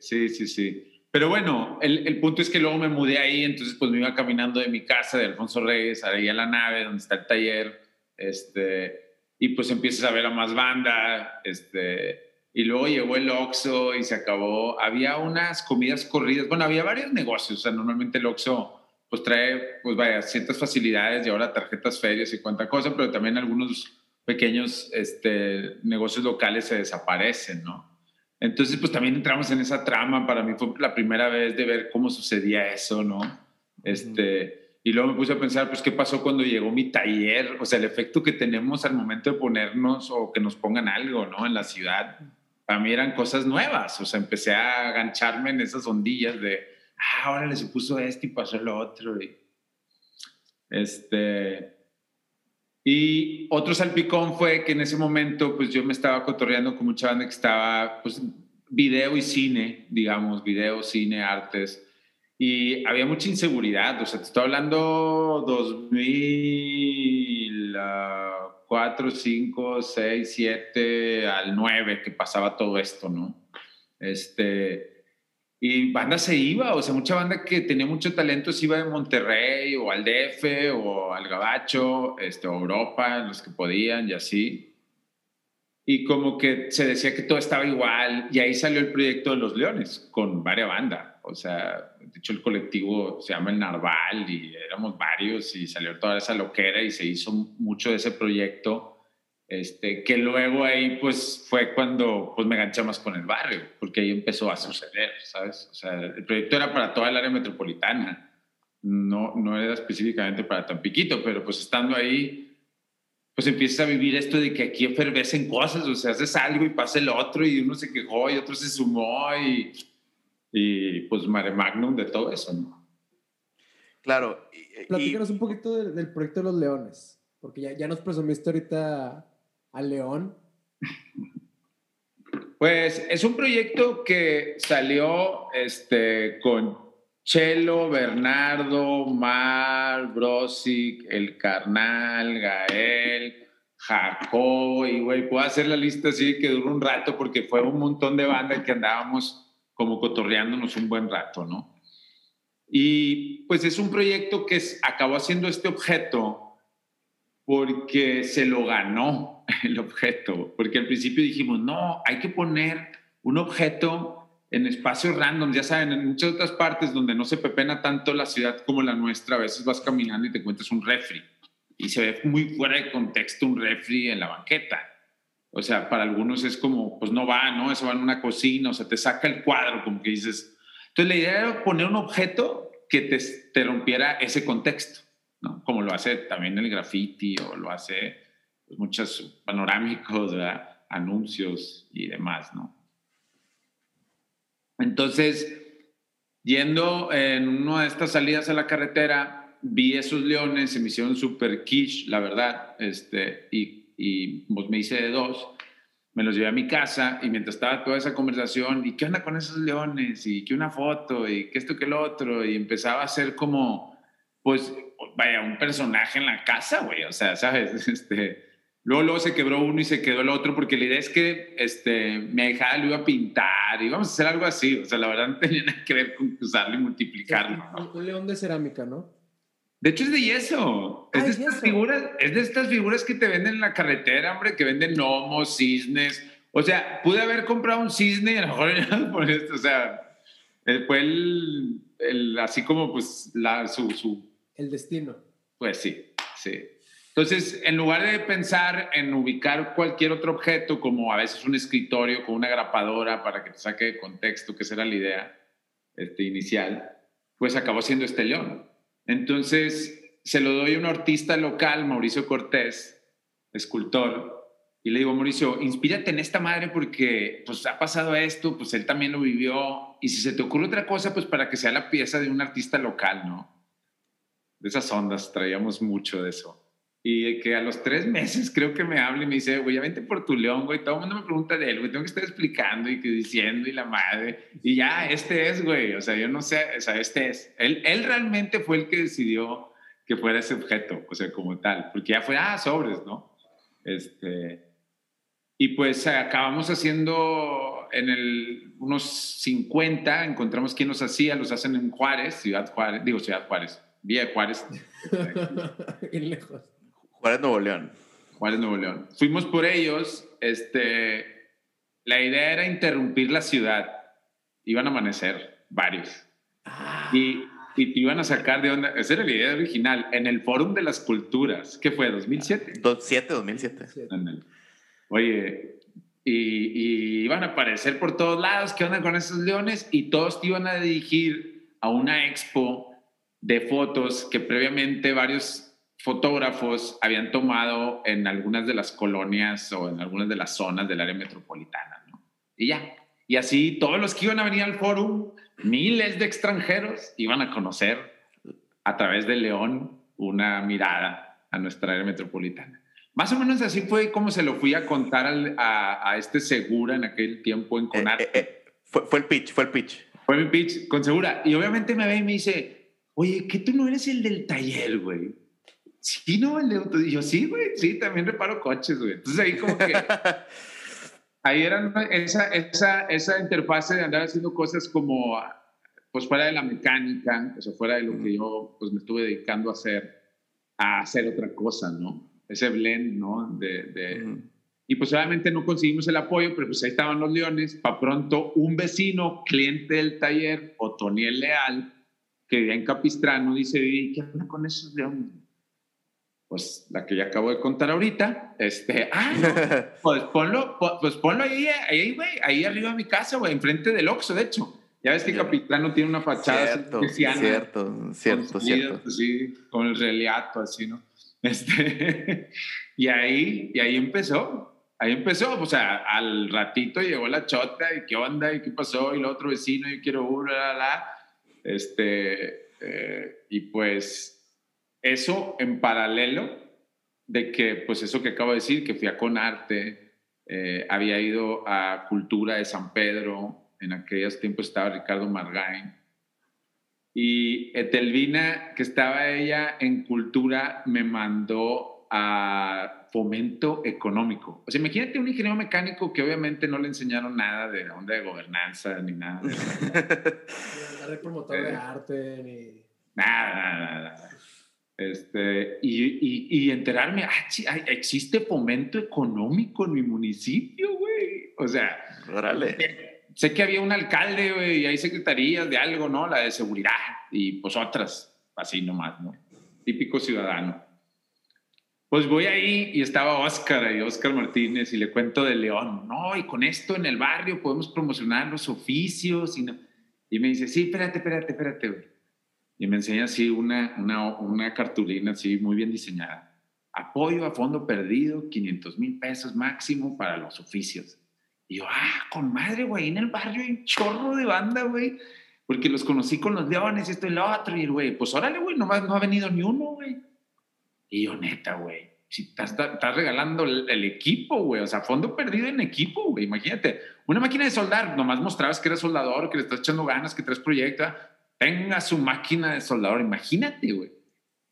sí, sí, sí. Pero bueno, el, el, punto es que luego me mudé ahí, entonces pues me iba caminando de mi casa, de Alfonso Reyes, ahí a la nave donde está el taller, este, y pues empiezas a ver a más banda, este, y luego llegó el Oxxo y se acabó. Había unas comidas corridas, bueno, había varios negocios, o sea, normalmente el Oxxo pues trae, pues vaya, ciertas facilidades y ahora tarjetas ferias y cuánta cosa, pero también algunos pequeños este, negocios locales se desaparecen, ¿no? Entonces, pues también entramos en esa trama. Para mí fue la primera vez de ver cómo sucedía eso, ¿no? Este, y luego me puse a pensar, pues, ¿qué pasó cuando llegó mi taller? O sea, el efecto que tenemos al momento de ponernos o que nos pongan algo, ¿no? En la ciudad. Para mí eran cosas nuevas. O sea, empecé a agancharme en esas ondillas de, ah, ahora le se puso este y pasó lo otro. Y, este, y otro salpicón fue que en ese momento, pues yo me estaba cotorreando con mucha banda que estaba, pues, video y cine, digamos, video, cine, artes. Y había mucha inseguridad. O sea, te estoy hablando 2004, 5, 6, 7, al 9 que pasaba todo esto, ¿no? Este y banda se iba, o sea, mucha banda que tenía mucho talento se iba de Monterrey o al DF o al Gabacho, este, Europa, los que podían y así. Y como que se decía que todo estaba igual y ahí salió el proyecto de Los Leones con varias bandas. O sea, de hecho el colectivo se llama El Narval y éramos varios y salió toda esa loquera y se hizo mucho de ese proyecto este, que luego ahí pues fue cuando pues me enganché más con el barrio, porque ahí empezó a suceder, ¿sabes? O sea, el proyecto era para toda el área metropolitana, no, no era específicamente para Tampiquito, pero pues estando ahí, pues empiezas a vivir esto de que aquí efervescen cosas, o sea, haces algo y pasa el otro y uno se quejó y otro se sumó y, y pues mare magnum de todo eso, ¿no? Claro. Platícanos un poquito del, del, proyecto de los leones, porque ya, ya nos presumiste ahorita a León? [LAUGHS] Pues es un proyecto que salió este, con Chelo, Bernardo, Mar, Brosic, El Carnal, Gael, Jacob, y güey, puedo hacer la lista así que duró un rato porque fue un montón de bandas que andábamos como cotorreándonos un buen rato, ¿no? Y pues es un proyecto que acabó haciendo este objeto porque se lo ganó [LAUGHS] el objeto, porque al principio dijimos, no, hay que poner un objeto en espacios random, ya saben, en muchas otras partes donde no se pepena tanto la ciudad como la nuestra, a veces vas caminando y te encuentras un refri y se ve muy fuera de contexto un refri en la banqueta. O sea, para algunos es como, pues no va, ¿no? Eso va en una cocina, o sea, te saca el cuadro, como que dices. Entonces la idea era poner un objeto que te, te rompiera ese contexto como lo hace también el graffiti o lo hace pues, muchos panorámicos, anuncios y demás. ¿no? Entonces, yendo en una de estas salidas a la carretera, vi esos leones, se me hicieron súper quiche, la verdad, este, y, y pues, me hice de dos me los llevé a mi casa y mientras estaba toda esa conversación, ¿y qué onda con esos leones? ¿Y qué una foto? ¿Y qué esto, qué lo otro? Y empezaba a ser como, pues, vaya, un personaje en la casa, güey, o sea, ¿sabes? [LAUGHS] Este, Luego, luego se quebró uno y se quedó el otro, porque la idea es que este, mi hija lo iba a pintar y íbamos a hacer algo así. O sea, la verdad no tenía nada que ver con usarlo y multiplicarlo. Un, un león de cerámica, ¿no? De hecho, es de yeso. Ah, es, de es estas yeso. figuras, es de estas figuras que te venden en la carretera, hombre, que venden gnomos, cisnes. O sea, pude haber comprado un cisne y a lo mejor por esto, o sea, eh, fue el, el- así como pues la, su, su, El destino. pues sí, sí. Entonces, en lugar de pensar en ubicar cualquier otro objeto, como a veces un escritorio con una grapadora para que te saque de contexto, que esa era la idea este, inicial, pues acabó siendo este león. Entonces, se lo doy a un artista local, Mauricio Cortés, escultor, y le digo, Mauricio, inspírate en esta madre porque pues ha pasado esto, pues él también lo vivió, y si se te ocurre otra cosa, pues para que sea la pieza de un artista local, ¿no? De esas ondas, traíamos mucho de eso. Y que a los tres meses creo que me habla y me dice, güey, ya vente por tu león, güey. Todo el mundo me pregunta de él, güey. Tengo que estar explicando y que diciendo y la madre. Y ya, este es, güey. O sea, yo no sé, o sea, este es. Él, él realmente fue el que decidió que fuera ese objeto, o sea, como tal. Porque ya fue, ah, sobres, ¿no? Este. Y pues acabamos haciendo en el, unos 50, encontramos quién los hacía, los hacen en Juárez, Ciudad Juárez, digo Ciudad Juárez, Vía de Juárez, [LAUGHS] Bien lejos. Juárez Nuevo León. Juárez, Nuevo León. Fuimos por ellos. Este, la idea era interrumpir la ciudad. Iban a amanecer varios. Y, y te iban a sacar de onda. Esa era la idea original. En el Fórum de las Culturas. ¿Qué fue? ¿2007? 2007, 2007. Sí. Ándale. Oye, y, y iban a aparecer por todos lados. ¿Qué onda con esos leones? Y todos te iban a dirigir a una expo de fotos que previamente varios fotógrafos habían tomado en algunas de las colonias o en algunas de las zonas del área metropolitana, ¿no? Y ya. Y así todos los que iban a venir al fórum, miles de extranjeros, iban a conocer a través de León una mirada a nuestra área metropolitana. Más o menos así fue como se lo fui a contar al- a, a este Segura en aquel tiempo en Eh, Conarte. eh, eh, fue, fue el pitch, fue el pitch. Fue mi pitch con Segura. Y obviamente me ve y me dice, oye, ¿que tú no eres el del taller, güey? Sí, no, el de auto. Y yo, sí, güey, sí, también reparo coches, güey. Entonces ahí como que... [LAUGHS] ahí era esa, esa, esa interfase de andar haciendo cosas como, pues fuera de la mecánica, o sea, fuera de lo que yo, pues me estuve dedicando a hacer, a hacer otra cosa, ¿no? Ese blend, ¿no? De, de, Ujú. y pues obviamente no conseguimos el apoyo, pero pues ahí estaban los leones. Para pronto, un vecino, cliente del taller, Otoniel Leal, que vivía en Capistrano, dice, "Oye, ¿qué onda con esos leones? Pues la que ya acabo de contar ahorita, este, [LAUGHS] ah, no, pues ponlo, po- pues ponlo ahí, ahí, güey, ahí arriba de mi casa, güey, enfrente del Oxxo, de hecho. Ya ves que Ya. Capistrano tiene una fachada cierto, cristiana, cierto, cierto, cierto. así, con el reliato, así, ¿no? [LAUGHS] Este, y ahí, y ahí empezó. Ahí empezó, o sea, al ratito llegó la chota y qué onda y qué pasó y el otro vecino y quiero uno, la, la, la. Este, eh, y pues eso en paralelo de que, pues eso que acabo de decir, que fui a Conarte, eh, había ido a Cultura de San Pedro, en aquellos tiempos estaba Ricardo Margain, y Etelvina, que estaba ella en cultura, me mandó a fomento económico. O sea, imagínate un ingeniero mecánico que obviamente no le enseñaron nada de la onda de gobernanza ni nada. [LAUGHS] de- Andar de promotor de Eh. arte, ni... nada, nada, nada. Este, y, y, y enterarme, ah, existe fomento económico en mi municipio, güey. O sea, Órale. sé que había un alcalde, güey, y hay secretarías de algo, ¿no? La de seguridad y pues otras, así nomás, ¿no? Típico ciudadano. Pues voy ahí y estaba Oscar ahí, Oscar Martínez, y le cuento de León. No, y con esto en el barrio podemos promocionar los oficios. Y, no- y me dice, sí, espérate, espérate, espérate, güey. Y me enseña así una, una, una cartulina así muy bien diseñada. Apoyo a fondo perdido, 500 mil pesos máximo para los oficios. Y yo, ah, con madre, güey, en el barrio hay un chorro de banda, güey. Porque los conocí con los leones, esto y lo otro. Y güey, pues órale, güey, nomás no ha venido ni uno, güey. Y yo, neta, güey, si estás, estás regalando el, el equipo, güey, o sea, fondo perdido en equipo, güey, imagínate. Una máquina de soldar, nomás mostrabas que eres soldador, que le estás echando ganas, que traes proyecto. Tenga su máquina de soldador, imagínate, güey.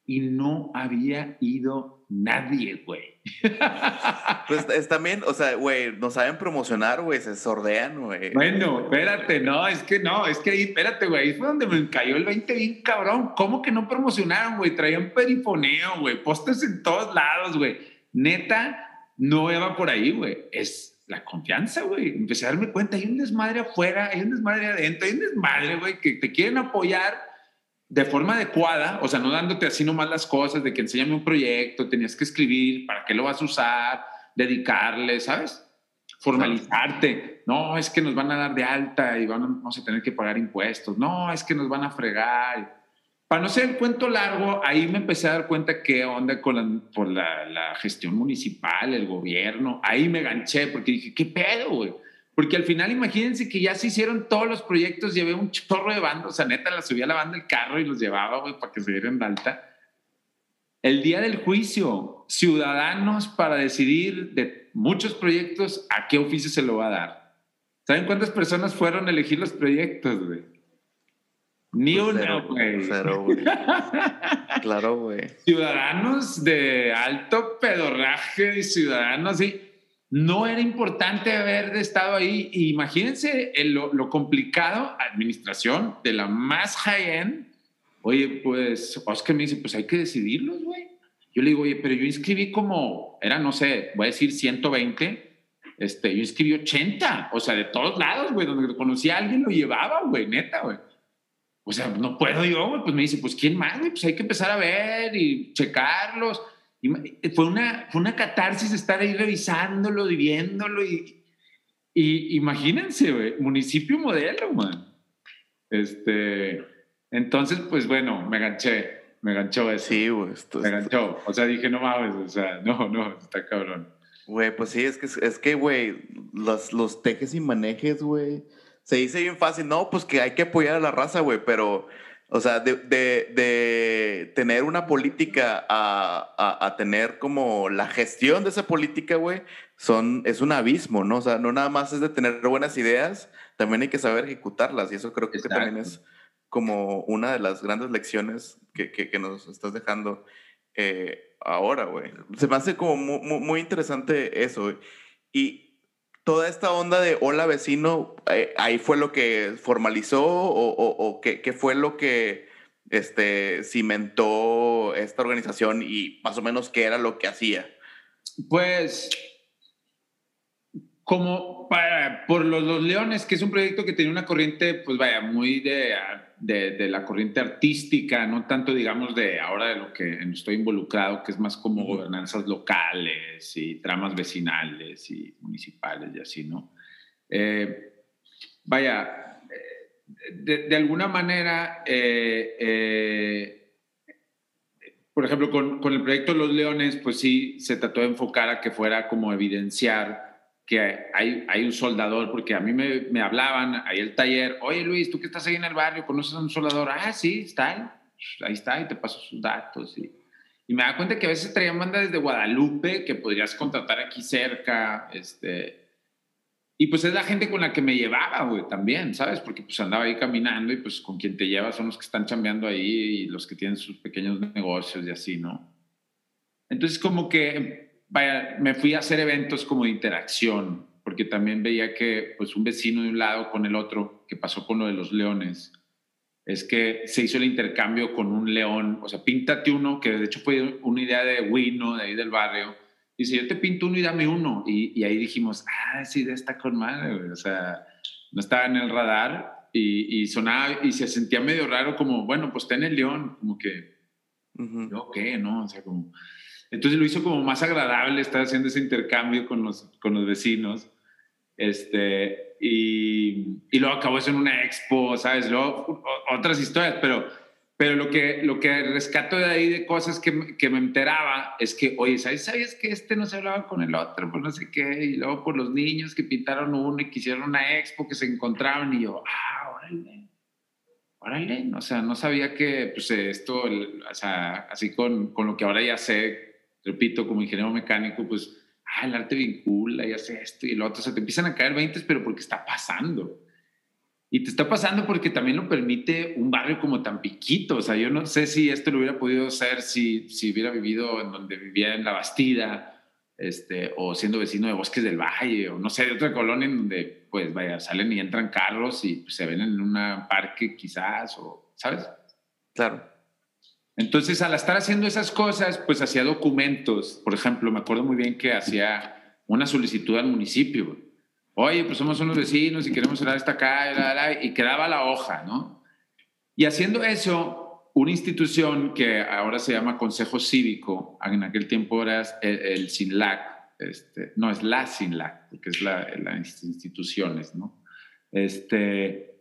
y no había ido nadie, güey. [LAUGHS] Pues es también, o sea, güey, no saben promocionar, güey, se sordean, güey. Bueno, espérate, no, es que no, es que ahí, espérate, güey, ahí fue donde me cayó el 20 bien cabrón. ¿Cómo que no promocionaron, güey? Traían perifoneo, güey, postes en todos lados, güey. Neta, no iba por ahí, güey. Es la confianza, güey. Empecé a darme cuenta, hay un desmadre afuera, hay un desmadre adentro, hay un desmadre, güey, que te quieren apoyar de forma adecuada, o sea, no dándote así nomás las cosas de que enséñame un proyecto, tenías que escribir, para qué lo vas a usar, dedicarle, ¿sabes? Formalizarte. No, es que nos van a dar de alta y vamos a tener que pagar impuestos. No, es que nos van a fregar. Para no ser el cuento largo, ahí me empecé a dar cuenta qué onda con la, gestión municipal, el gobierno. Ahí me ganché porque dije, ¿qué pedo, güey? Porque al final, imagínense que ya se hicieron todos los proyectos, llevé un chorro de banda, o sea, neta, la subía a la banda del carro y los llevaba, güey, para que se dieran de alta. El día del juicio, ciudadanos para decidir de muchos proyectos a qué oficio se lo va a dar. ¿Saben cuántas personas fueron a elegir los proyectos, güey? Ni Pues uno, cero, güey. Cero, güey. claro, güey. Ciudadanos de alto pedorraje y ciudadanos, sí no era importante haber estado ahí. Imagínense el, lo, lo, complicado, administración de la más high-end. Oye, pues Oscar me dice, pues hay que decidirlos, güey. Yo le digo, oye, pero yo inscribí como, era, no sé, voy a decir 120, este, yo inscribí 80, o sea, de todos lados, güey, donde conocí a alguien lo llevaba, güey, neta, güey. O sea, no puedo yo, güey. Pues me dice, pues ¿quién más, güey? Pues hay que empezar a ver y checarlos. Y fue una, fue una catarsis estar ahí revisándolo y viéndolo. Y, y imagínense, güey, municipio modelo, man. Este, entonces, pues bueno, me ganché, me ganchó eso. Sí, güey. Esto, me ganchó. O sea, dije, no mames, o sea, no, no, está cabrón. Güey, pues sí, es que, es que, güey, los, los tejes y manejes, güey. Se dice bien fácil, no, pues que hay que apoyar a la raza, güey, pero o sea, de, de, de tener una política a, a, a, tener como la gestión de esa política, güey, son, es un abismo, ¿no? O sea, no nada más es de tener buenas ideas, también hay que saber ejecutarlas. Y eso creo que, que también es como una de las grandes lecciones que, que, que nos estás dejando eh, ahora, güey. Se me hace como muy, muy interesante eso, güey. Y toda esta onda de hola vecino, eh, ahí fue lo que formalizó o, qué, fue lo que este, cimentó esta organización y más o menos qué era lo que hacía? Pues como para, por los, los, Leones, que es un proyecto que tenía una corriente, pues vaya, muy de, de, de, la corriente artística, no tanto, digamos, de ahora de lo que estoy involucrado, que es más como gobernanzas locales y tramas vecinales y municipales y así, ¿no? Eh, vaya, de, de, alguna manera, eh, eh, por ejemplo, con, con el proyecto Los Leones, pues sí, se trató de enfocar a que fuera como evidenciar que hay, hay un soldador, porque a mí me, me, hablaban ahí el taller, oye Luis, tú que estás ahí en el barrio, ¿conoces a un soldador? Ah, sí, está ahí, ahí está, y te paso sus datos. Y, y me da cuenta que a veces traían banda desde Guadalupe, que podrías contratar aquí cerca, este, y pues es la gente con la que me llevaba, güey, también, ¿sabes? Porque pues andaba ahí caminando y pues con quien te llevas son los que están chambeando ahí y los que tienen sus pequeños negocios y así, ¿no? Entonces como que vaya, me fui a hacer eventos como de interacción, porque también veía que pues un vecino de un lado con el otro, que pasó con lo de los leones, es que se hizo el intercambio con un león, o sea, píntate uno, que de hecho fue una idea de Wino, de ahí del barrio, dice, yo te pinto uno y dame uno, y, y ahí dijimos, ah, sí, de esta con madre, o sea, no estaba en el radar, y, y, sonaba, y se sentía medio raro, como, bueno, pues ten el león, como que, uh -huh. ¿yo qué, no? O sea, como... Entonces lo hizo como más agradable estar haciendo ese intercambio con los, con los vecinos. Este, y, y luego acabó eso en una expo, ¿sabes? Luego otras historias, pero, pero lo, que, lo que rescato de ahí de cosas que, que me enteraba es que, oye, ¿sabes, ¿sabías que este no se hablaba con el otro? Pues no sé qué. Y luego por los niños que pintaron uno y que hicieron una expo que se encontraban y yo, ah, órale. Órale, o sea, no sabía que pues, esto, o sea, así con, con lo que ahora ya sé, repito, como ingeniero mecánico, pues, ah, el arte vincula y hace esto y lo otro. O sea, te empiezan a caer 20, pero porque está pasando. Y te está pasando porque también lo permite un barrio como Tampiquito. O sea, yo no sé si esto lo hubiera podido hacer si, si hubiera vivido en donde vivía en La Bastida, este, o siendo vecino de Bosques del Valle, o no sé, de otra colonia en donde, pues, vaya, salen y entran carros y pues, se ven en un parque quizás, o, ¿sabes? Claro. Entonces, al estar haciendo esas cosas, pues hacía documentos. Por ejemplo, me acuerdo muy bien que hacía una solicitud al municipio oye, pues somos unos vecinos y queremos cerrar esta calle, y quedaba la hoja, ¿no? Y haciendo eso, una institución que ahora se llama Consejo Cívico, en aquel tiempo era el, el SINLAC, este, no, es la SINLAC, porque es la, las instituciones, ¿no? Este,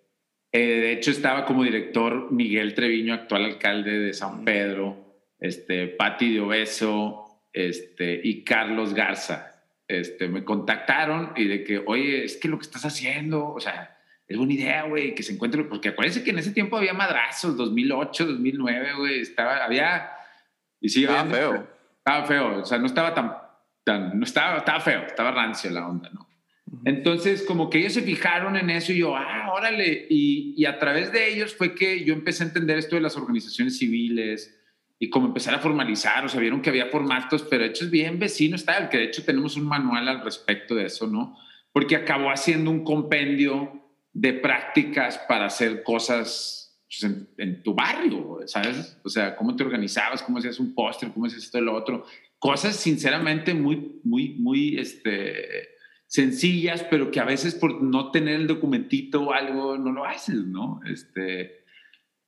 eh, de hecho, estaba como director Miguel Treviño, actual alcalde de San Pedro, este, Patti de Obeso este, y Carlos Garza, este, me contactaron y de que, oye, es que lo que estás haciendo, o sea, es buena idea, güey, que se encuentre, porque acuérdense que en ese tiempo había madrazos, 2008, 2009, güey, estaba, había, y sí, estaba feo. Estaba feo, o sea, no estaba tan, tan, no estaba, estaba feo, estaba rancio la onda, ¿no? Entonces, como que ellos se fijaron en eso y yo, ah, órale, y, a través de ellos fue que yo empecé a entender esto de las organizaciones civiles, y como empezar a formalizar, o sea, vieron que había formatos, pero hechos bien vecinos, tal, que de hecho tenemos un manual al respecto de eso, ¿no? Porque acabó haciendo un compendio de prácticas para hacer cosas pues, en, tu barrio, ¿sabes? O sea, cómo te organizabas, cómo hacías un póster, cómo hacías esto y lo otro. Cosas sinceramente muy, muy, muy, este, sencillas, pero que a veces por no tener el documentito o algo no lo haces, ¿no? Este,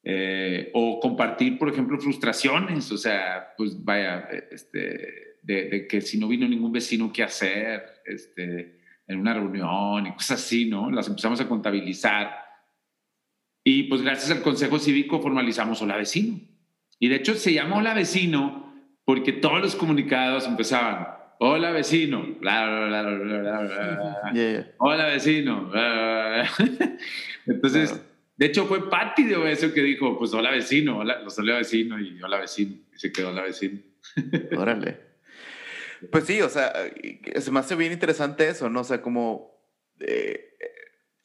eh, o compartir, por ejemplo, frustraciones, o sea, pues vaya, este, de, que si no vino ningún vecino, ¿qué hacer? Este, en una reunión y cosas así, ¿no? Las empezamos a contabilizar. Y pues gracias al Consejo Cívico formalizamos Hola Vecino. Y de hecho se llamó Hola Vecino porque todos los comunicados empezaban, Hola vecino, Hola vecino. [LAUGHS] Entonces... De hecho, fue Patti de eso que dijo, pues hola vecino, hola, lo salió vecino y hola vecino, y se quedó hola vecino. [LAUGHS] Órale. Pues sí, o sea, se me hace bien interesante eso, ¿no? O sea, como eh,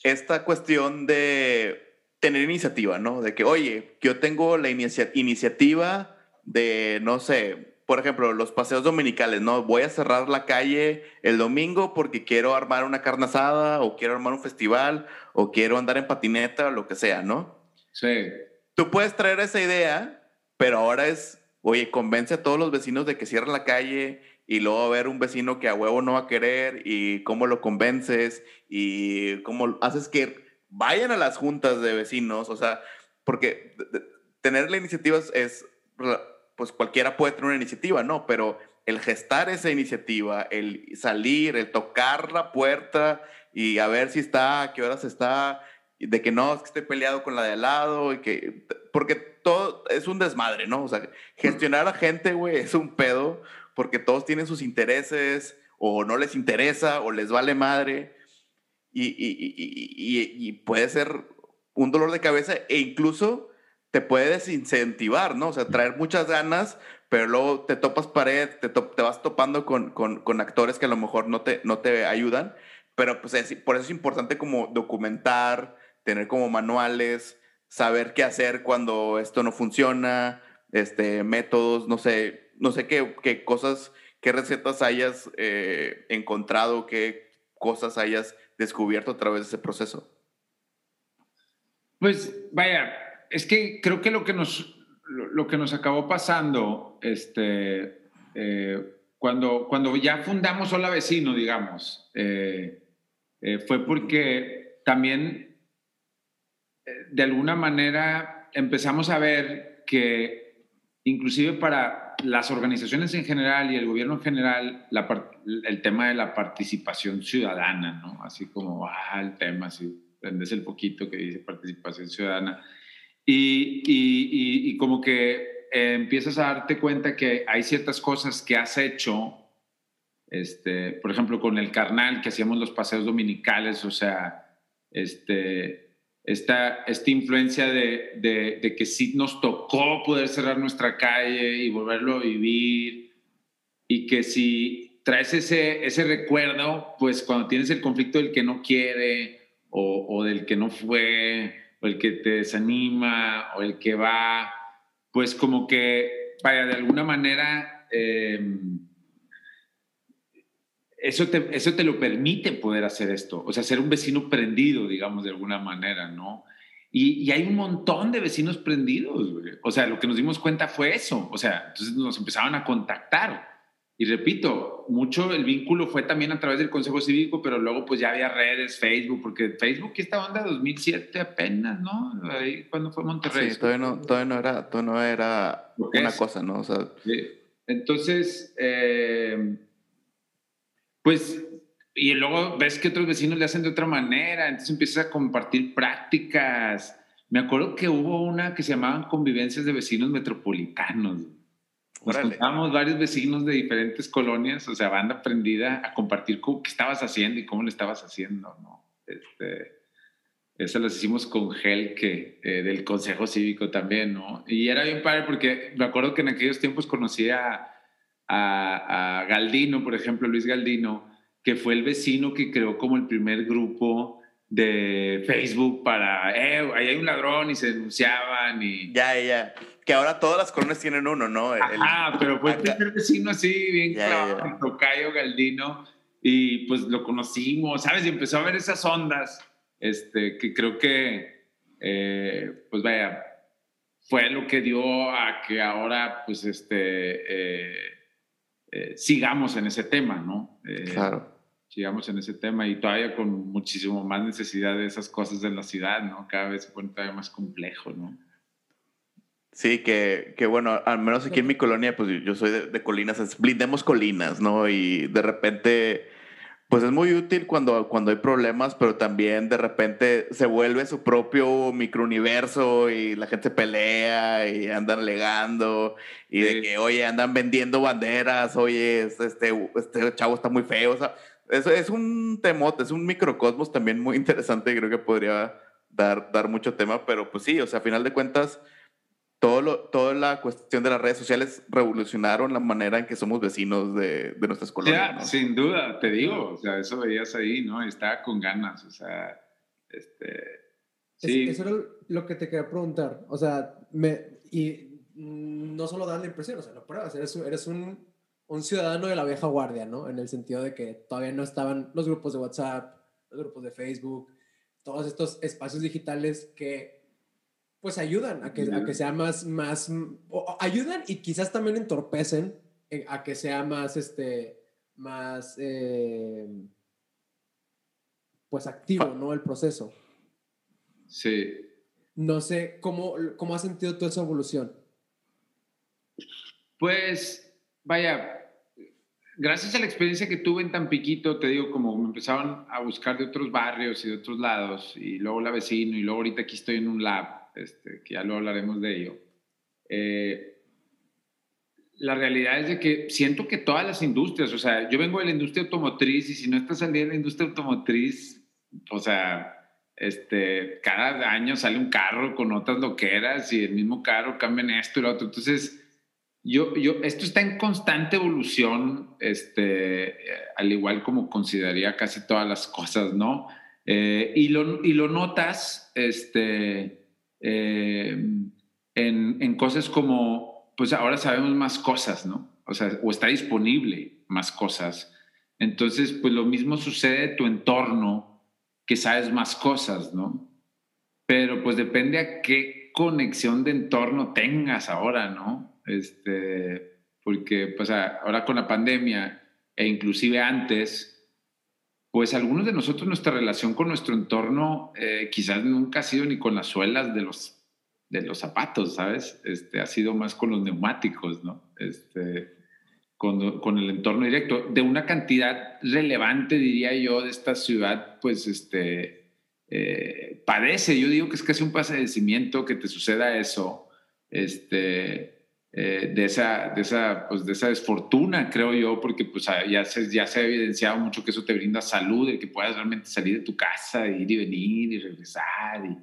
esta cuestión de tener iniciativa, ¿no? De que, oye, yo tengo la iniciativa de, no sé, por ejemplo, los paseos dominicales, ¿no? Voy a cerrar la calle el domingo porque quiero armar una carne asada o quiero armar un festival o quiero andar en patineta o lo que sea, ¿no? Sí. Tú puedes traer esa idea, pero ahora es, oye, convence a todos los vecinos de que cierren la calle y luego a haber un vecino que a huevo no va a querer y cómo lo convences y cómo haces que vayan a las juntas de vecinos, o sea, porque tener la iniciativa es pues cualquiera puede tener una iniciativa, ¿no? Pero el gestar esa iniciativa, el salir, el tocar la puerta y a ver si está, qué horas está, de que no, es que esté peleado con la de al lado, y que, porque todo es un desmadre, ¿no? O sea, gestionar a gente, güey, es un pedo, porque todos tienen sus intereses, o no les interesa, o les vale madre, y puede ser un dolor de cabeza, e incluso te puede desincentivar, ¿no? O sea, traer muchas ganas, pero luego te topas pared, te, te vas topando con, con, con, actores que a lo mejor no te, no te ayudan, pero pues por eso es importante como documentar, tener como manuales, saber qué hacer cuando esto no funciona, este, métodos, no sé, no sé qué, qué cosas, qué recetas hayas eh, encontrado, qué cosas hayas descubierto a través de ese proceso. Pues vaya, es que creo que lo que nos, lo, que nos acabó pasando, este, eh, cuando, cuando ya fundamos Hola Vecino, digamos, eh, eh, fue porque también de alguna manera empezamos a ver que inclusive para las organizaciones en general y el gobierno en general, el tema de la participación ciudadana, ¿no? Así como, ah, el tema, si prendes el poquito que dice participación ciudadana, y, y, y, como que eh, empiezas a darte cuenta que hay ciertas cosas que has hecho, este, por ejemplo, con el carnal, que hacíamos los paseos dominicales, o sea, este, esta, esta influencia de, de, de, que sí nos tocó poder cerrar nuestra calle y volverlo a vivir, y que si traes ese, ese recuerdo, pues cuando tienes el conflicto del que no quiere, o, o, del que no fue, o el que te desanima, o el que va, pues como que, vaya, de alguna manera, eh, eso, te, eso te lo permite poder hacer esto, o sea, ser un vecino prendido, digamos, de alguna manera, ¿no? Y, y, hay un montón de vecinos prendidos, güey. O sea, lo que nos dimos cuenta fue eso. O sea, entonces nos empezaban a contactar. Y repito, mucho el vínculo fue también a través del Consejo Cívico, pero luego pues ya había redes, Facebook, porque Facebook esta onda 2007 apenas, ¿no? Ahí cuando fue Monterrey. Sí, todavía no, todavía no era, todavía no era una cosa, ¿no? O sea, sí. Entonces, eh, pues y luego ves que otros vecinos le hacen de otra manera, entonces empiezas a compartir prácticas. Me acuerdo que hubo una que se llamaban convivencias de vecinos metropolitanos. Nos juntábamos varios vecinos de diferentes colonias, o sea, banda prendida a compartir qué estabas haciendo y cómo le estabas haciendo, ¿no? Este, eso las hicimos con Gel, que eh, del Consejo Cívico también, ¿no? Y era bien padre porque me acuerdo que en aquellos tiempos conocí a, a, a Galdino, por ejemplo, Luis Galdino, que fue el vecino que creó como el primer grupo de Facebook para, eh, ahí hay un ladrón y se denunciaban y... Ya, ya. Que ahora todas las colonias tienen uno, ¿no? Ah, pero fue el primer vecino así, bien claro, Tocayo Galdino, y pues lo conocimos, ¿sabes? Y empezó a ver esas ondas, este, que creo que, eh, pues vaya, fue lo que dio a que ahora, pues, este, eh, eh, sigamos en ese tema, ¿no? claro sigamos en ese tema y todavía con muchísimo más necesidad de esas cosas en la ciudad, ¿no? Cada vez se pone todavía más complejo, ¿no? Sí, que, que bueno, al menos aquí en mi colonia, pues yo soy de, colinas, blindemos colinas, ¿no? Y de repente, pues es muy útil cuando, cuando hay problemas, pero también de repente se vuelve su propio microuniverso y la gente pelea y andan alegando y de que, oye, andan vendiendo banderas, oye, este, este chavo está muy feo, o sea, es, es un temote, es un microcosmos también muy interesante y creo que podría dar, dar mucho tema, pero pues sí, o sea, a final de cuentas, todo lo, toda la cuestión de las redes sociales revolucionaron la manera en que somos vecinos de, de nuestras colonias. ¿no? Sin duda, te digo, o sea, eso veías ahí, ¿no? Estaba con ganas, o sea, este... Sí. eso era lo que te quería preguntar, o sea, me, y no solo dar la impresión, o sea, lo pruebas, eres, eres un un ciudadano de la vieja guardia, ¿no? En el sentido de que todavía no estaban los grupos de WhatsApp, los grupos de Facebook, todos estos espacios digitales que pues ayudan a que, a que sea más, más, ayudan y quizás también entorpecen a que sea más, este, más, eh, pues activo, ¿no? El proceso. Sí. No sé, ¿cómo, cómo has sentido toda esa evolución? Pues, vaya, gracias a la experiencia que tuve en Tampiquito, te digo, como me empezaron a buscar de otros barrios y de otros lados, y luego la vecino, y luego ahorita aquí estoy en un lab, este, que ya lo hablaremos de ello. Eh, la realidad es de que siento que todas las industrias, o sea, yo vengo de la industria automotriz y si no estás saliendo de la industria automotriz, o sea, este, cada año sale un carro con otras loqueras y el mismo carro cambian esto y lo otro. Entonces, yo, yo, esto está en constante evolución, este, al igual como consideraría casi todas las cosas, ¿no? Eh, y, lo, y lo notas este, eh, en, en, cosas como, pues ahora sabemos más cosas, ¿no? O sea, o está disponible más cosas. Entonces, pues lo mismo sucede en tu entorno, que sabes más cosas, ¿no? Pero pues depende a qué conexión de entorno tengas ahora, ¿no? Este, porque pues ahora con la pandemia e inclusive antes, pues algunos de nosotros nuestra relación con nuestro entorno eh, quizás nunca ha sido ni con las suelas de los, de los zapatos, ¿sabes? Este, ha sido más con los neumáticos, ¿no? Este, con, con, el entorno directo. De una cantidad relevante, diría yo, de esta ciudad, pues este, eh, padece. Yo digo que es casi un padecimiento que te suceda eso. Este, eh, de, esa, de, esa, pues de esa desfortuna, creo yo, porque pues ah, ya se, ya se ha evidenciado mucho que eso te brinda salud, el que puedas realmente salir de tu casa, ir y venir y regresar y,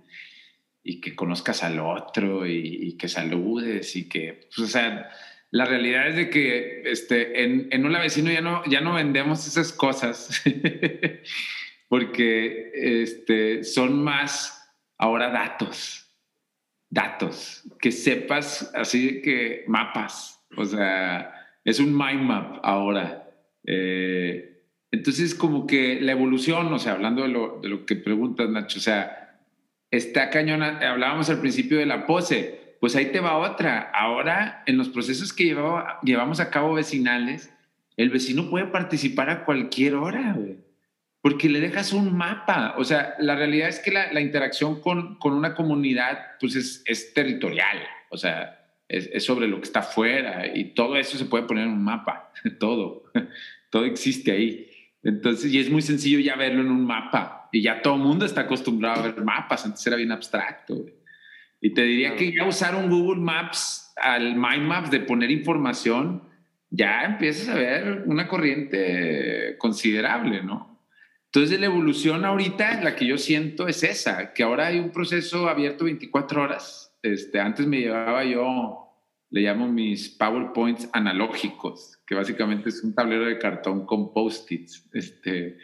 y que conozcas al otro y, que saludes y que, pues, o sea, la realidad es de que este, en, en un vecino ya no, ya no vendemos esas cosas. [LAUGHS] porque este, son más ahora datos datos, que sepas así que mapas, o sea, es un mind map ahora. Eh, entonces, como que la evolución, o sea, hablando de lo, de lo que preguntas, Nacho, o sea, está cañona, hablábamos al principio de la pose, pues ahí te va otra. Ahora, en los procesos que llevamos a cabo vecinales, el vecino puede participar a cualquier hora, güey porque le dejas un mapa. O sea, la realidad es que la, interacción con, con, una comunidad pues es, es territorial, o sea, es, es, sobre lo que está afuera y todo eso se puede poner en un mapa, [LAUGHS] todo, [LAUGHS] todo existe ahí. Entonces, y es muy sencillo ya verlo en un mapa y ya todo el mundo está acostumbrado a ver mapas, antes era bien abstracto. Y te diría que ya usar un Google Maps al Mind Maps de poner información, ya empiezas a ver una corriente considerable, ¿no? Entonces, la evolución ahorita, la que yo siento es esa, que ahora hay un proceso abierto 24 horas. Este, antes me llevaba yo, le llamo mis PowerPoints analógicos, que básicamente es un tablero de cartón con post-its. Este,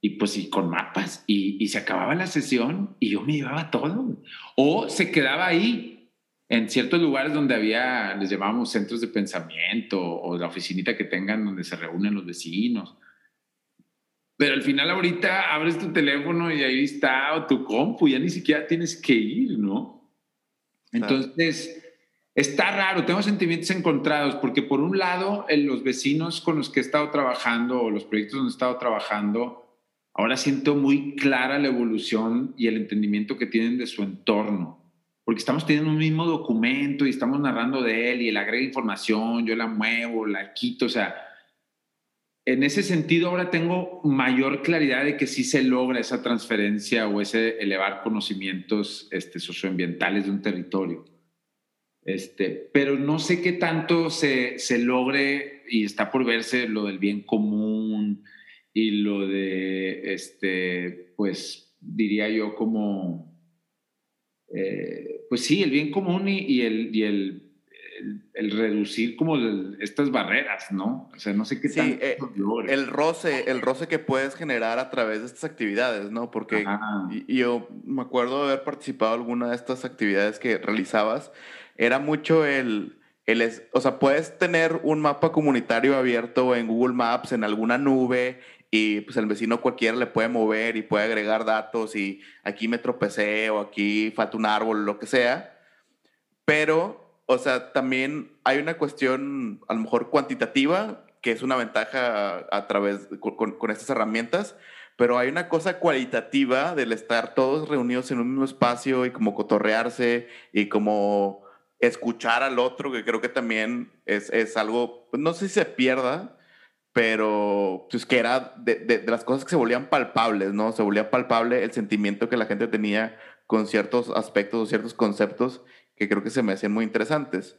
y pues y con mapas. Y, y, se acababa la sesión y yo me llevaba todo. O se quedaba ahí, en ciertos lugares donde había, les llamábamos centros de pensamiento o la oficinita que tengan donde se reúnen los vecinos pero al final ahorita abres tu teléfono y ahí está o tu compu, ya ni siquiera tienes que ir, ¿no? Entonces, está raro, tengo sentimientos encontrados, porque por un lado, en los vecinos con los que he estado trabajando o los proyectos donde he estado trabajando, ahora siento muy clara la evolución y el entendimiento que tienen de su entorno, porque estamos teniendo un mismo documento y estamos narrando de él y él agrega información, yo la muevo, la quito, o sea, en ese sentido ahora tengo mayor claridad de que sí se logra esa transferencia o ese elevar conocimientos este, socioambientales de un territorio. Este, pero no sé qué tanto se, se logre y está por verse lo del bien común y lo de, este, pues diría yo como, eh, pues sí, el bien común y, el, y el el, reducir como estas barreras, ¿no? O sea, no sé qué sí, eh, el roce, el roce que puedes generar a través de estas actividades, ¿no? Porque yo me acuerdo de haber participado en alguna de estas actividades que realizabas, era mucho el, el, o sea, puedes tener un mapa comunitario abierto en Google Maps, en alguna nube, y pues el vecino cualquiera le puede mover y puede agregar datos y aquí me tropecé o aquí falta un árbol, lo que sea, pero o sea, también hay una cuestión a lo mejor cuantitativa, que es una ventaja a través, con, estas herramientas, pero hay una cosa cualitativa del estar todos reunidos en un mismo espacio y como cotorrearse y como escuchar al otro, que creo que también es, es algo, pues, no sé si se pierda, pero pues que era de, de, de, las cosas que se volvían palpables, ¿no? Se volvía palpable el sentimiento que la gente tenía con ciertos aspectos o ciertos conceptos que creo que se me hacían muy interesantes.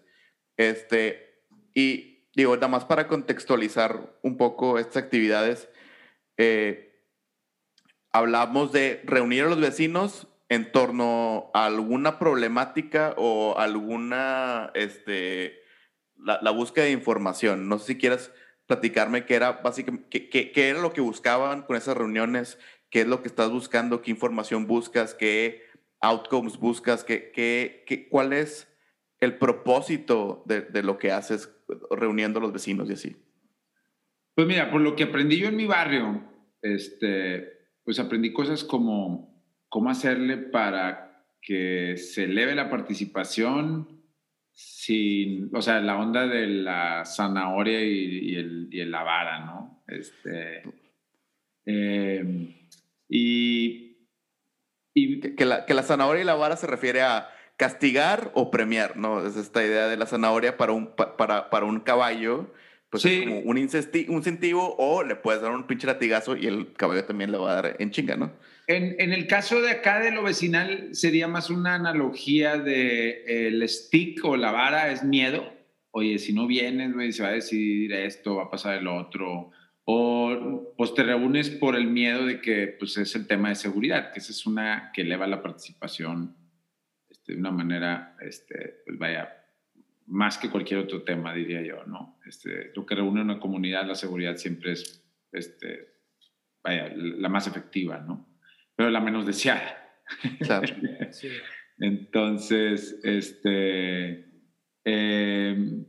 Este, y digo, nada más para contextualizar un poco estas actividades, eh, hablamos de reunir a los vecinos en torno a alguna problemática o alguna, este, la, búsqueda de información. No sé si quieras platicarme qué era básicamente, qué, qué, era lo que buscaban con esas reuniones, qué es lo que estás buscando, qué información buscas, qué outcomes buscas? ¿Qué, qué, cuál es el propósito de, de, lo que haces reuniendo a los vecinos y así? Pues mira, por lo que aprendí yo en mi barrio, este, pues aprendí cosas como cómo hacerle para que se eleve la participación sin, o sea, la onda de la zanahoria y, el, y la vara, ¿no? Este, eh, y y que la, que la zanahoria y la vara se refiere a castigar o premiar, ¿no? Es esta idea de la zanahoria para un, para, para un caballo, pues es como un, incentivo o le puedes dar un pinche latigazo y el caballo también le va a dar en chinga, ¿no? En, en el caso de acá de lo vecinal sería más una analogía de el stick o la vara es miedo. Oye, si no vienes, güey, se va a decidir esto, va a pasar el otro o pues te reúnes por el miedo de que pues es el tema de seguridad, que esa es una que eleva la participación este, de una manera, este, pues vaya, más que cualquier otro tema, diría yo, ¿no? Este, lo que reúne una comunidad, la seguridad siempre es este, vaya, la más efectiva, ¿no? Pero la menos deseada. Claro. [LAUGHS] Sí. Entonces, este, em,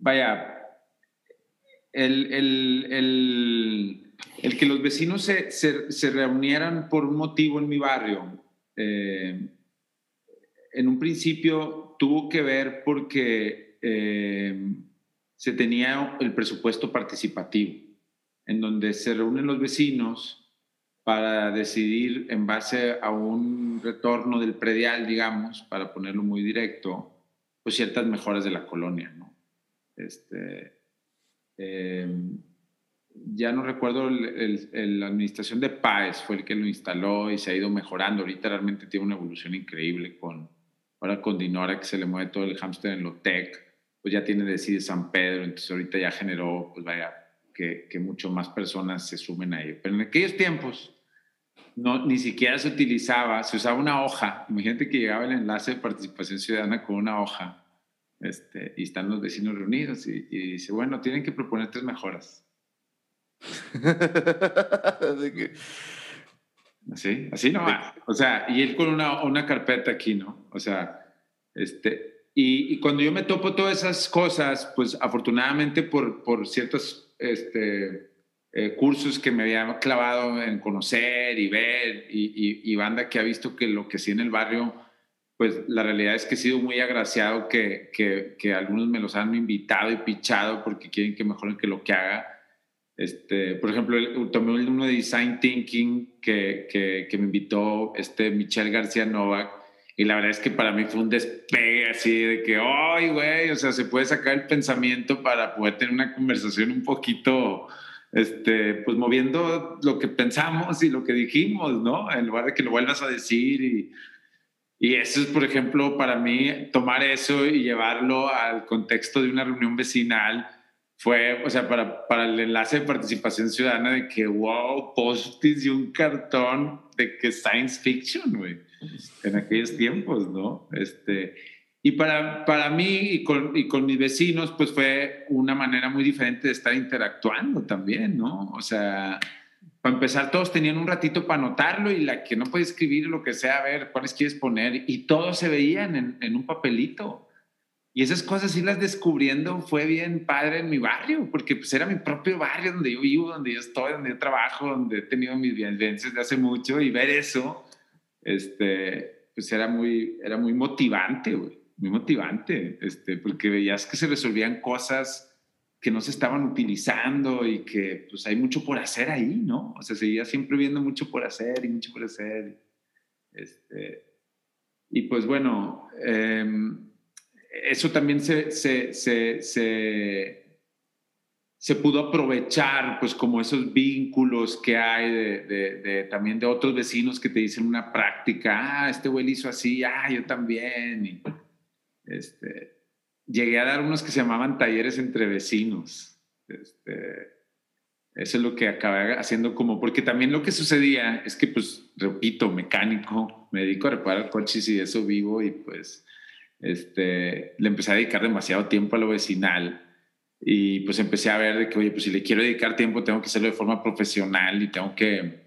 vaya, el, el, el, que los vecinos se, se, reunieran por un motivo en mi barrio, eh, en un principio tuvo que ver porque em, se tenía el presupuesto participativo, en donde se reúnen los vecinos para decidir en base a un retorno del predial, digamos, para ponerlo muy directo, pues ciertas mejoras de la colonia. Este, em, ya no recuerdo, la administración de PAES fue el que lo instaló y se ha ido mejorando. Ahorita realmente tiene una evolución increíble con, ahora con Dinora, que se le mueve todo el hámster en lo tech, pues ya tiene Decide San Pedro, entonces ahorita ya generó, pues vaya, que, que mucho más personas se sumen a ello. Pero en aquellos tiempos, no, ni siquiera se utilizaba, se usaba una hoja. Imagínate que llegaba el enlace de participación ciudadana con una hoja este, y están los vecinos reunidos y, dice, bueno, tienen que proponer tres mejoras. [LAUGHS] así, así no va. O sea, y él con una, una carpeta aquí, ¿no? O sea, este, y, y, cuando yo me topo todas esas cosas, pues afortunadamente por, por ciertos este, eh, cursos que me había clavado en conocer y ver y, banda que ha visto que lo que sí en el barrio, pues la realidad es que he sido muy agraciado que, que, algunos me los han invitado y pichado porque quieren que mejoren que lo que haga. Este, por ejemplo, tomé uno de Design Thinking que, que, que me invitó este Michelle García Novak y la verdad es que para mí fue un despegue así de que, ay, güey, o sea, se puede sacar el pensamiento para poder tener una conversación un poquito este, pues moviendo lo que pensamos y lo que dijimos, ¿no? En lugar de que lo vuelvas a decir y, y eso es, por ejemplo, para mí, tomar eso y llevarlo al contexto de una reunión vecinal fue, o sea, para, para el enlace de participación ciudadana de que, wow, post y un cartón de que science fiction, güey, en aquellos tiempos, ¿no? Este, y para, para mí y con, y con, mis vecinos, pues fue una manera muy diferente de estar interactuando también, ¿no? O sea, para empezar, todos tenían un ratito para anotarlo y la que no puede escribir lo que sea, a ver cuáles quieres poner, y todos se veían en, un papelito. Y esas cosas irlas descubriendo fue bien padre en mi barrio, porque pues era mi propio barrio donde yo vivo, donde yo estoy, donde yo trabajo, donde he tenido mis vivencias de hace mucho y ver eso, este, pues era muy, era muy motivante, muy motivante, este, porque veías que se resolvían cosas que no se estaban utilizando y que pues hay mucho por hacer ahí, ¿no? O sea, seguía siempre viendo mucho por hacer y mucho por hacer. Este, y pues bueno, em, eso también se, se, se, se, pudo aprovechar, pues como esos vínculos que hay de, de, de, también de otros vecinos que te dicen una práctica, ah, este güey hizo así, ah, yo también. Y, este, llegué a dar unos que se llamaban talleres entre vecinos. Este, eso es lo que acabé haciendo como, porque también lo que sucedía es que, pues, repito, mecánico, me dedico a reparar coches y de eso vivo y pues este, le empecé a dedicar demasiado tiempo a lo vecinal y pues empecé a ver de que, oye, pues si le quiero dedicar tiempo tengo que hacerlo de forma profesional y tengo que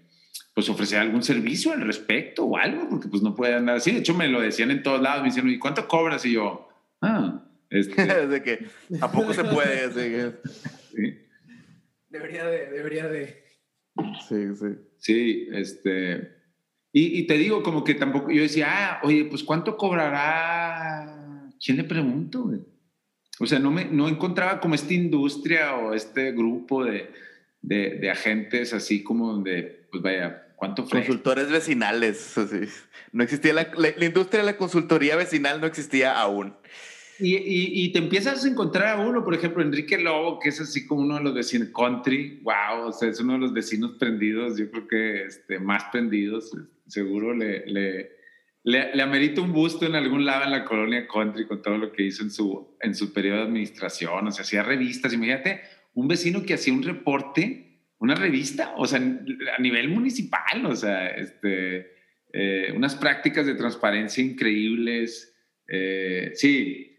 pues ofrecer algún servicio al respecto o algo, porque pues no puede andar así. De hecho, me lo decían en todos lados, me decían, ¿y cuánto cobras? Y yo, ah, este... [LAUGHS] de que, ¿a poco se puede? [LAUGHS] sí. Debería de, debería de. Sí, sí. Sí, este... Y, y, te digo, como que tampoco, yo decía, ah, oye, pues ¿cuánto cobrará? ¿Quién le pregunto? O sea, no, me, no encontraba como esta industria o este grupo de, de, de agentes así como donde pues vaya, ¿cuánto fue? Consultores vecinales. No existía la, la, industria de la consultoría vecinal, no existía aún. Y, y, te empiezas a encontrar a uno, por ejemplo, Enrique Lobo, que es así como uno de los vecinos country, wow, o sea, es uno de los vecinos prendidos, yo creo que este, más prendidos, seguro le, le, le, le amerita un busto en algún lado en la colonia country con todo lo que hizo en su, en su periodo de administración, o sea, hacía revistas, imagínate, un vecino que hacía un reporte una revista, o sea, a nivel municipal, o sea, este, eh, unas prácticas de transparencia increíbles. Eh, sí,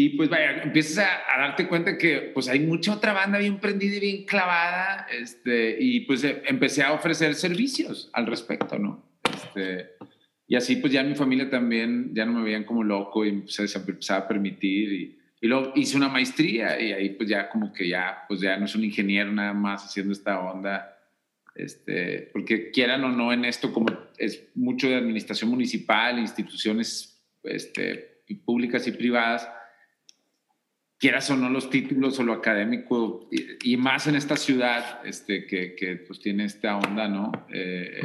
y, pues vaya, empiezas a, darte cuenta que pues hay mucha otra banda bien prendida y bien clavada, este, y pues eh, empecé a ofrecer servicios al respecto, ¿no? Este, y así pues ya mi familia también, ya no me veían como loco y se, empezaba a permitir y, y, luego hice una maestría y ahí pues ya como que ya, pues ya no es un ingeniero nada más haciendo esta onda, este, porque quieran o no en esto como es mucho de administración municipal, instituciones este, públicas y privadas, quieras o no los títulos o lo académico, y, más en esta ciudad este, que, que pues tiene esta onda, ¿no? Eh,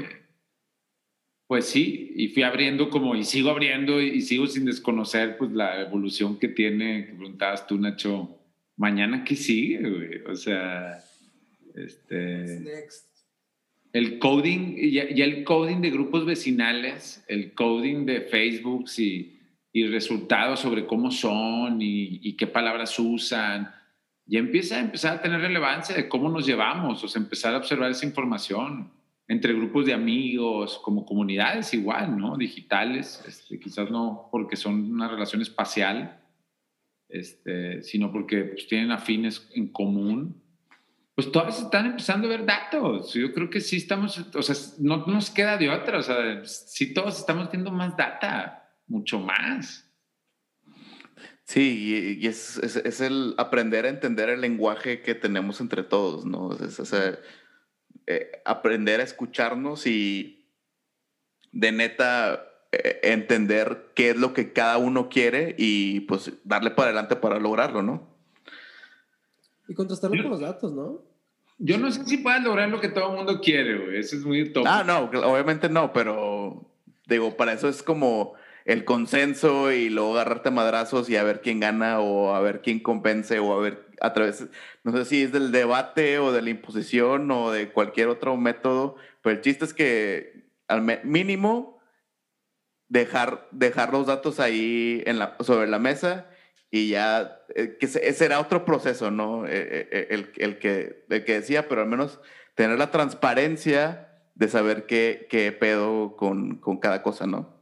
pues sí, y fui abriendo como, y sigo abriendo, y, sigo sin desconocer pues la evolución que tiene, que preguntabas tú, Nacho, mañana qué sigue, güey, o sea, este... El coding, ya, ya el coding de grupos vecinales, el coding de Facebook, y y resultados sobre cómo son y, qué palabras usan. Y empieza a empezar a tener relevancia de cómo nos llevamos, o sea, empezar a observar esa información entre grupos de amigos, como comunidades igual, ¿no? Digitales, este, quizás no porque son una relación espacial, este, sino porque pues, tienen afines en común. Pues todas están empezando a ver datos. Yo creo que sí estamos, o sea, no nos queda de otra, o sea, sí todos estamos teniendo más data mucho más. Sí, y, es, es, el aprender a entender el lenguaje que tenemos entre todos, ¿no? Es, eh, aprender a escucharnos y de neta eh, entender qué es lo que cada uno quiere y pues darle para adelante para lograrlo, ¿no? Y contrastarlo con los datos, ¿no? Yo no sé si puedas lograr lo que todo el mundo quiere, güey. Eso es muy top. Ah, no, obviamente no, pero digo, para eso es como el consenso y luego agarrarte madrazos y a ver quién gana o a ver quién convence o a ver a través, no sé si es del debate o de la imposición o de cualquier otro método, pero el chiste es que al mínimo dejar, dejar los datos ahí sobre la mesa y ya, eh, que será otro proceso, ¿no? Eh, eh, el, el, que, el que decía, pero al menos tener la transparencia de saber qué, qué pedo con, con cada cosa, ¿no?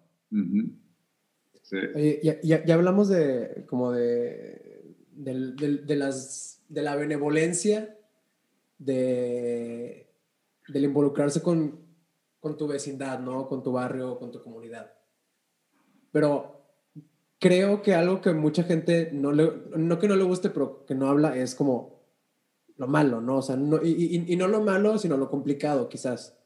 Ya, hablamos de como de, de, las, de la benevolencia, de, del involucrarse con, con tu vecindad, ¿no? Con tu barrio, con tu comunidad. Pero creo que algo que mucha gente no le, no que no le guste, pero que no habla es como lo malo, ¿no? O sea, no, y, y, no lo malo, sino lo complicado, quizás.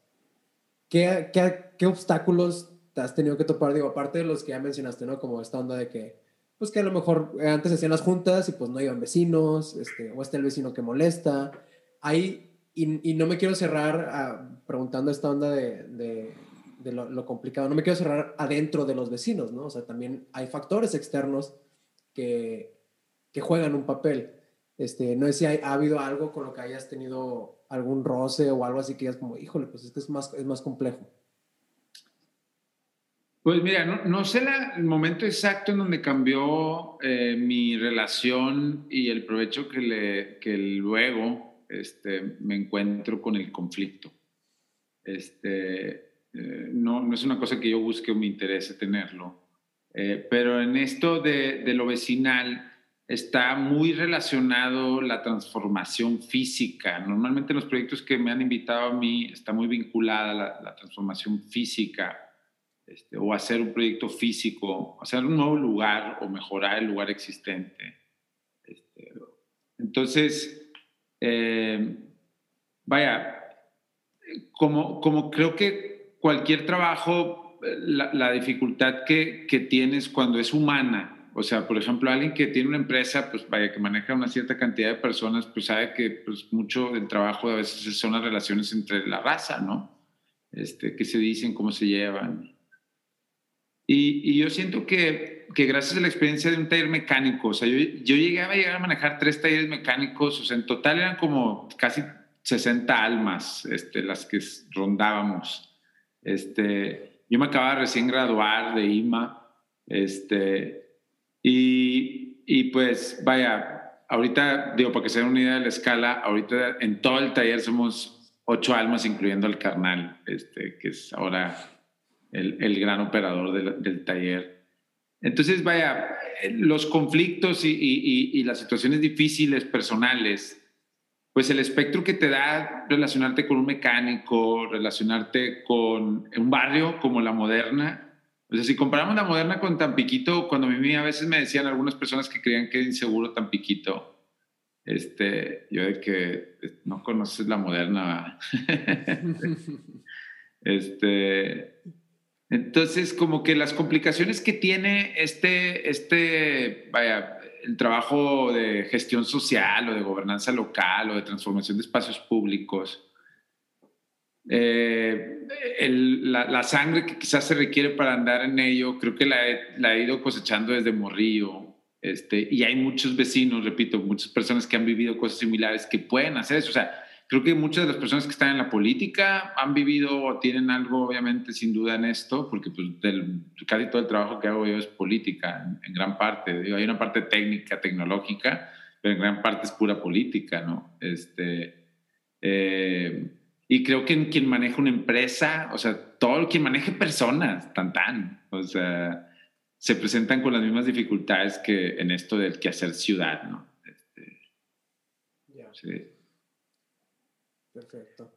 ¿Qué, qué, qué obstáculos te has tenido que topar, digo, aparte de los que ya mencionaste, ¿no? Como esta onda de que, pues que a lo mejor antes hacían las juntas y pues no iban vecinos, este, o está el vecino que molesta. Ahí, y, y no me quiero cerrar a, preguntando esta onda de, de, de lo, complicado, no me quiero cerrar adentro de los vecinos, ¿no? O sea, también hay factores externos que, que juegan un papel. Este, no sé si ha habido algo con lo que hayas tenido algún roce o algo así que es como, híjole, pues este es más, es más complejo. Pues mira, no, sé el momento exacto en donde cambió eh, mi relación y el provecho que, luego este, me encuentro con el conflicto. Este, eh, no, es una cosa que yo busque o me interese tenerlo, eh, pero en esto de, lo vecinal está muy relacionado la transformación física. Normalmente en los proyectos que me han invitado a mí está muy vinculada la, la transformación física este, o hacer un proyecto físico, hacer un nuevo lugar o mejorar el lugar existente. Este, entonces, eh, vaya, como, como creo que cualquier trabajo, la, dificultad que, que, tienes cuando es humana, o sea, por ejemplo, alguien que tiene una empresa, pues vaya, que maneja una cierta cantidad de personas, pues sabe que pues, mucho del trabajo a veces son las relaciones entre la raza, ¿no? Este, qué se dicen, cómo se llevan. Y, yo siento que, que, gracias a la experiencia de un taller mecánico, o sea, yo, yo llegaba a llegar a manejar tres talleres mecánicos, o sea, en total eran como casi 60 almas este, las que rondábamos. Este, yo me acababa recién graduar de IMA, este, y, y pues vaya, ahorita, digo, para que se den una idea de la escala, ahorita en todo el taller somos ocho almas, incluyendo el carnal, este, que es ahora el, gran operador del, taller. Entonces, vaya, los conflictos y, las situaciones difíciles personales, pues el espectro que te da relacionarte con un mecánico, relacionarte con un barrio como la moderna, o sea, si comparamos la moderna con Tampiquito, cuando a mí a veces me decían algunas personas que creían que era inseguro Tampiquito, este, yo de que no conoces la moderna. [LAUGHS] este, entonces, como que las complicaciones que tiene este, este, vaya, el trabajo de gestión social o de gobernanza local o de transformación de espacios públicos, eh, la, sangre que quizás se requiere para andar en ello, creo que la he, la he ido cosechando desde morrillo. Este, y hay muchos vecinos, repito, muchas personas que han vivido cosas similares que pueden hacer eso. O sea, creo que muchas de las personas que están en la política han vivido o tienen algo, obviamente, sin duda en esto, porque pues, casi todo el trabajo que hago yo es política, en, gran parte. hay una parte técnica, tecnológica, pero en gran parte es pura política, ¿no? Este, eh, y creo que quien maneja una empresa, o sea, todo quien maneje personas, tan tan, o sea, se presentan con las mismas dificultades que en esto del quehacer ciudad, ¿no? Este, sí. Perfecto.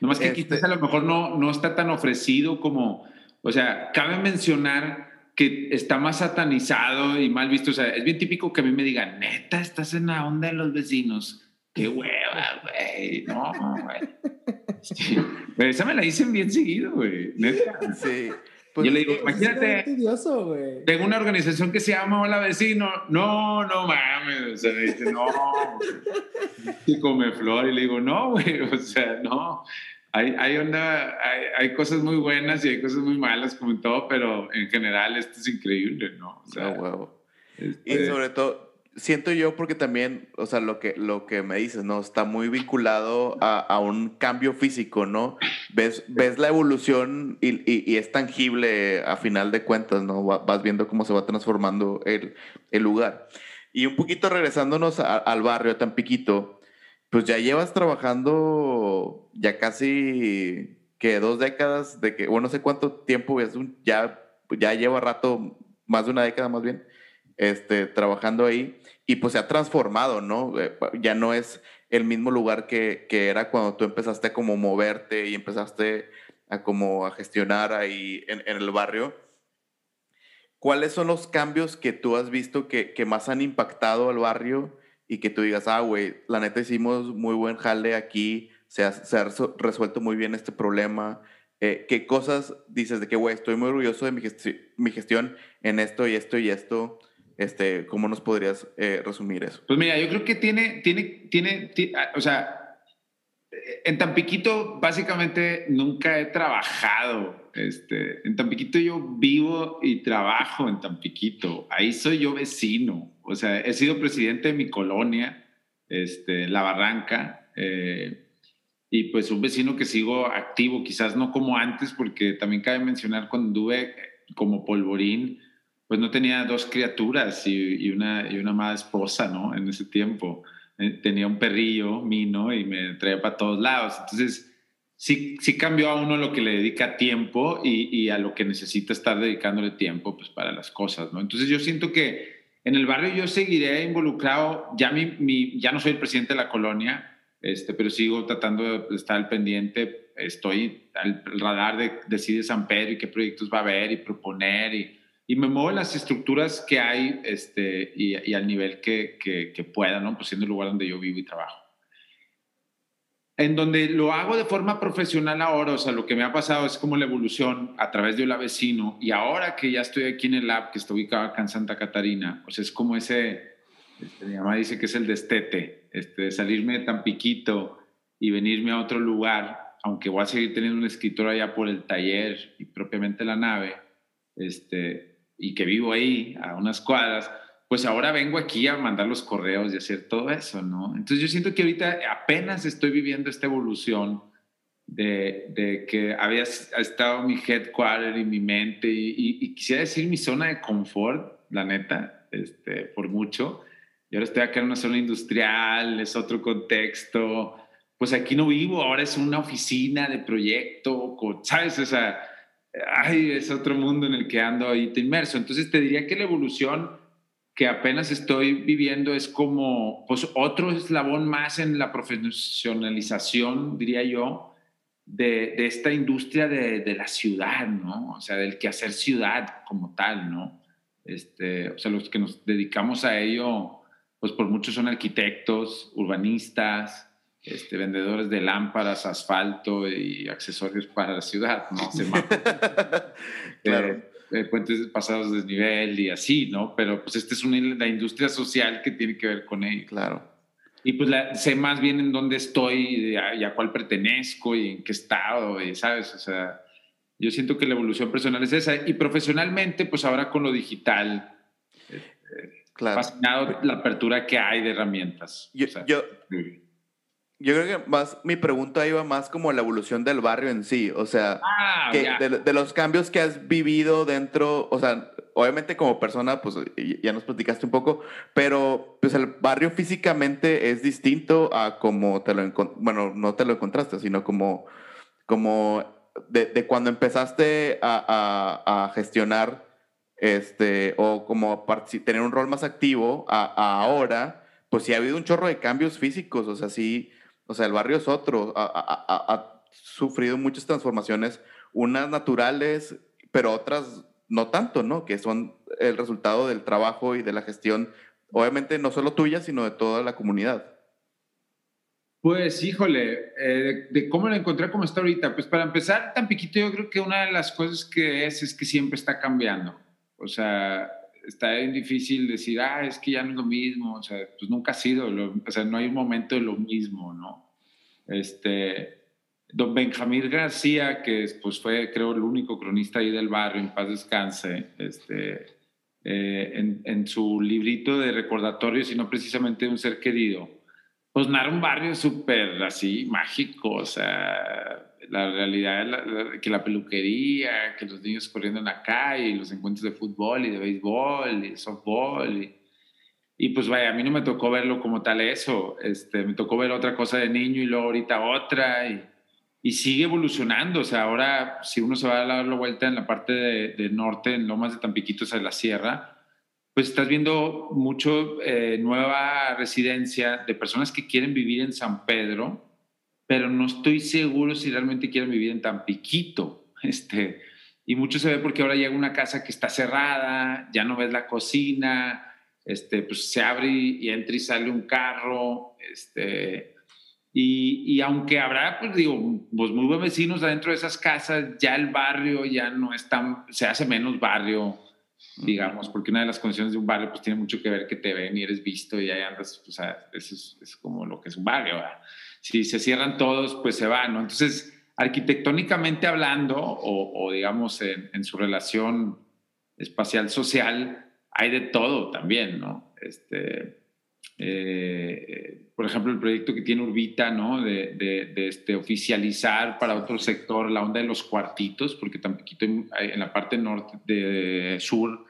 No más que este quizás a lo mejor no, no está tan ofrecido como, o sea, cabe mencionar que está más satanizado y mal visto. O sea, es bien típico que a mí me digan, neta, estás en la onda de los vecinos. Qué hueva, güey. No, güey. [LAUGHS] Esa me la dicen bien seguido, güey. Neta. Sí. Pues yo le digo, imagínate, tengo una organización que se llama Hola Vecino. No, no mames. O sea, me dice, no. [LAUGHS] y come flor. Y le digo, no, güey. [LAUGHS] O sea, no. Hay, hay, onda, hay, hay, cosas muy buenas y hay cosas muy malas, como en todo, pero en general esto es increíble, ¿no? O sea, huevo. Este y sobre todo, siento yo porque también, o sea, lo que, lo que me dices, ¿no? Está muy vinculado a, a un cambio físico, ¿no? Ves, ves la evolución y, y, es tangible a final de cuentas, ¿no? Vas viendo cómo se va transformando el, el lugar. Y un poquito regresándonos al barrio, tan piquito, pues ya llevas trabajando ya casi, que dos décadas, de que, bueno, no sé cuánto tiempo, ya, ya lleva rato, más de una década más bien, este, trabajando ahí y pues se ha transformado, ¿no? Eh, ya no es el mismo lugar que, que, era cuando tú empezaste a como moverte y empezaste a como a gestionar ahí en, en el barrio. ¿Cuáles son los cambios que tú has visto que, que más han impactado al barrio y que tú digas, ah, güey, la neta hicimos muy buen jale aquí, se ha, resuelto muy bien este problema? Eh, ¿Qué cosas dices de que, güey, estoy muy orgulloso de mi gestión en esto y esto y esto? Este, ¿Cómo nos podrías eh, resumir eso? Pues mira, yo creo que tiene, tiene, tiene, ah, o sea, en Tampiquito básicamente nunca he trabajado. Este, en Tampiquito yo vivo y trabajo en Tampiquito. Ahí soy yo vecino. O sea, he sido presidente de mi colonia, este, La Barranca. Eh, y pues un vecino que sigo activo, quizás no como antes, porque también cabe mencionar cuando anduve como polvorín, pues no tenía dos criaturas y, una, y una amada esposa, ¿no? En ese tiempo. Eh, tenía un perrillo, Mino, y me traía para todos lados. Entonces, sí, sí cambió a uno lo que le dedica tiempo y, y, a lo que necesita estar dedicándole tiempo, pues, para las cosas, ¿no? Entonces, yo siento que en el barrio yo seguiré involucrado. Ya, mi, mi, ya no soy el presidente de la colonia, este, pero sigo tratando de estar al pendiente. Estoy al radar de decide San Pedro y qué proyectos va a haber y proponer y y me muevo en las estructuras que hay este, y, al nivel que, que, pueda, ¿no? Pues siendo el lugar donde yo vivo y trabajo. En donde lo hago de forma profesional ahora, o sea, lo que me ha pasado es como la evolución a través de la vecino y ahora que ya estoy aquí en el lab, que está ubicado acá en Santa Catarina, pues es como ese, este, mi mamá dice que es el destete, este, de salirme de tan piquito y venirme a otro lugar, aunque voy a seguir teniendo un escritor allá por el taller y propiamente la nave, este, y que vivo ahí a unas cuadras, pues ahora vengo aquí a mandar los correos y hacer todo eso, ¿no? Entonces yo siento que ahorita apenas estoy viviendo esta evolución de, de que había estado mi headquarter y mi mente y, quisiera decir mi zona de confort, la neta, este, por mucho. Y ahora estoy acá en una zona industrial, es otro contexto. Pues aquí no vivo, ahora es una oficina de proyecto, ¿sabes? O sea, ay, es otro mundo en el que ando te inmerso. Entonces te diría que la evolución que apenas estoy viviendo es como pues, otro eslabón más en la profesionalización, diría yo, de, esta industria de, de, la ciudad, ¿no? O sea, del quehacer ciudad como tal, ¿no? Este, o sea, los que nos dedicamos a ello, pues por muchos son arquitectos, urbanistas, este, vendedores de lámparas, asfalto y accesorios para la ciudad, ¿no? Se [LAUGHS] claro. Eh, puentes pasados de desnivel y así, ¿no? Pero pues esta es una, la industria social que tiene que ver con ello. Claro. Y pues sé más bien en dónde estoy y a, cuál pertenezco y en qué estado, y, ¿sabes? O sea, yo siento que la evolución personal es esa. Y profesionalmente, pues ahora con lo digital, eh, claro. fascinado la apertura que hay de herramientas. Yo, yo, yo creo que más mi pregunta iba más como la evolución del barrio en sí, o sea, ah, que de, los cambios que has vivido dentro, o sea, obviamente como persona, pues ya nos platicaste un poco, pero pues el barrio físicamente es distinto a como te lo, bueno, no te lo encontraste, sino como, como de, de cuando empezaste a, a, a, gestionar, este, o como tener un rol más activo a, a ahora, pues sí ha habido un chorro de cambios físicos, o sea, sí o sea, el barrio es otro, ha, sufrido muchas transformaciones, unas naturales, pero otras no tanto, ¿no? Que son el resultado del trabajo y de la gestión, obviamente no solo tuya, sino de toda la comunidad. Pues híjole, eh, de, cómo la encontré como está ahorita. Pues para empezar, tan piquito, yo creo que una de las cosas que es es que siempre está cambiando. O sea, está difícil decir, ah, es que ya no es lo mismo, o sea, pues nunca ha sido, o sea, no hay un momento de lo mismo, ¿no? Este, don Benjamín García, que pues fue, creo, el único cronista ahí del barrio, en paz descanse, este, eh, en, en, su librito de recordatorios, y no precisamente un ser querido, pues narra un barrio súper así, mágico, o sea, la realidad es que la peluquería, que los niños corriendo en la calle, los encuentros de fútbol y de béisbol y de softball. Y, y, pues vaya, a mí no me tocó verlo como tal eso, este, me tocó ver otra cosa de niño y luego ahorita otra y, y sigue evolucionando. O sea, ahora si uno se va a dar la vuelta en la parte del de norte, en Lomas de Tampiquito, o sea, la sierra, pues estás viendo mucho eh, nueva residencia de personas que quieren vivir en San Pedro, pero no estoy seguro si realmente quieren vivir en Tampiquito. Este, y mucho se ve porque ahora llega una casa que está cerrada, ya no ves la cocina, este, pues se abre y, entra y sale un carro, este, y, y, aunque habrá, pues digo, pues muy buenos vecinos adentro de esas casas, ya el barrio ya no es tan, se hace menos barrio, digamos, porque una de las condiciones de un barrio pues tiene mucho que ver que te ven y eres visto y ahí andas, o sea, eso es, es como lo que es un barrio, ¿verdad? Si se cierran todos, pues se van, ¿no? Entonces, arquitectónicamente hablando, o, digamos en, su relación espacial social, hay de todo también, ¿no? Este, eh, por ejemplo, el proyecto que tiene Urbita, ¿no? De, de, este, oficializar para otro sector la onda de los cuartitos, porque tampoco en la parte norte de sur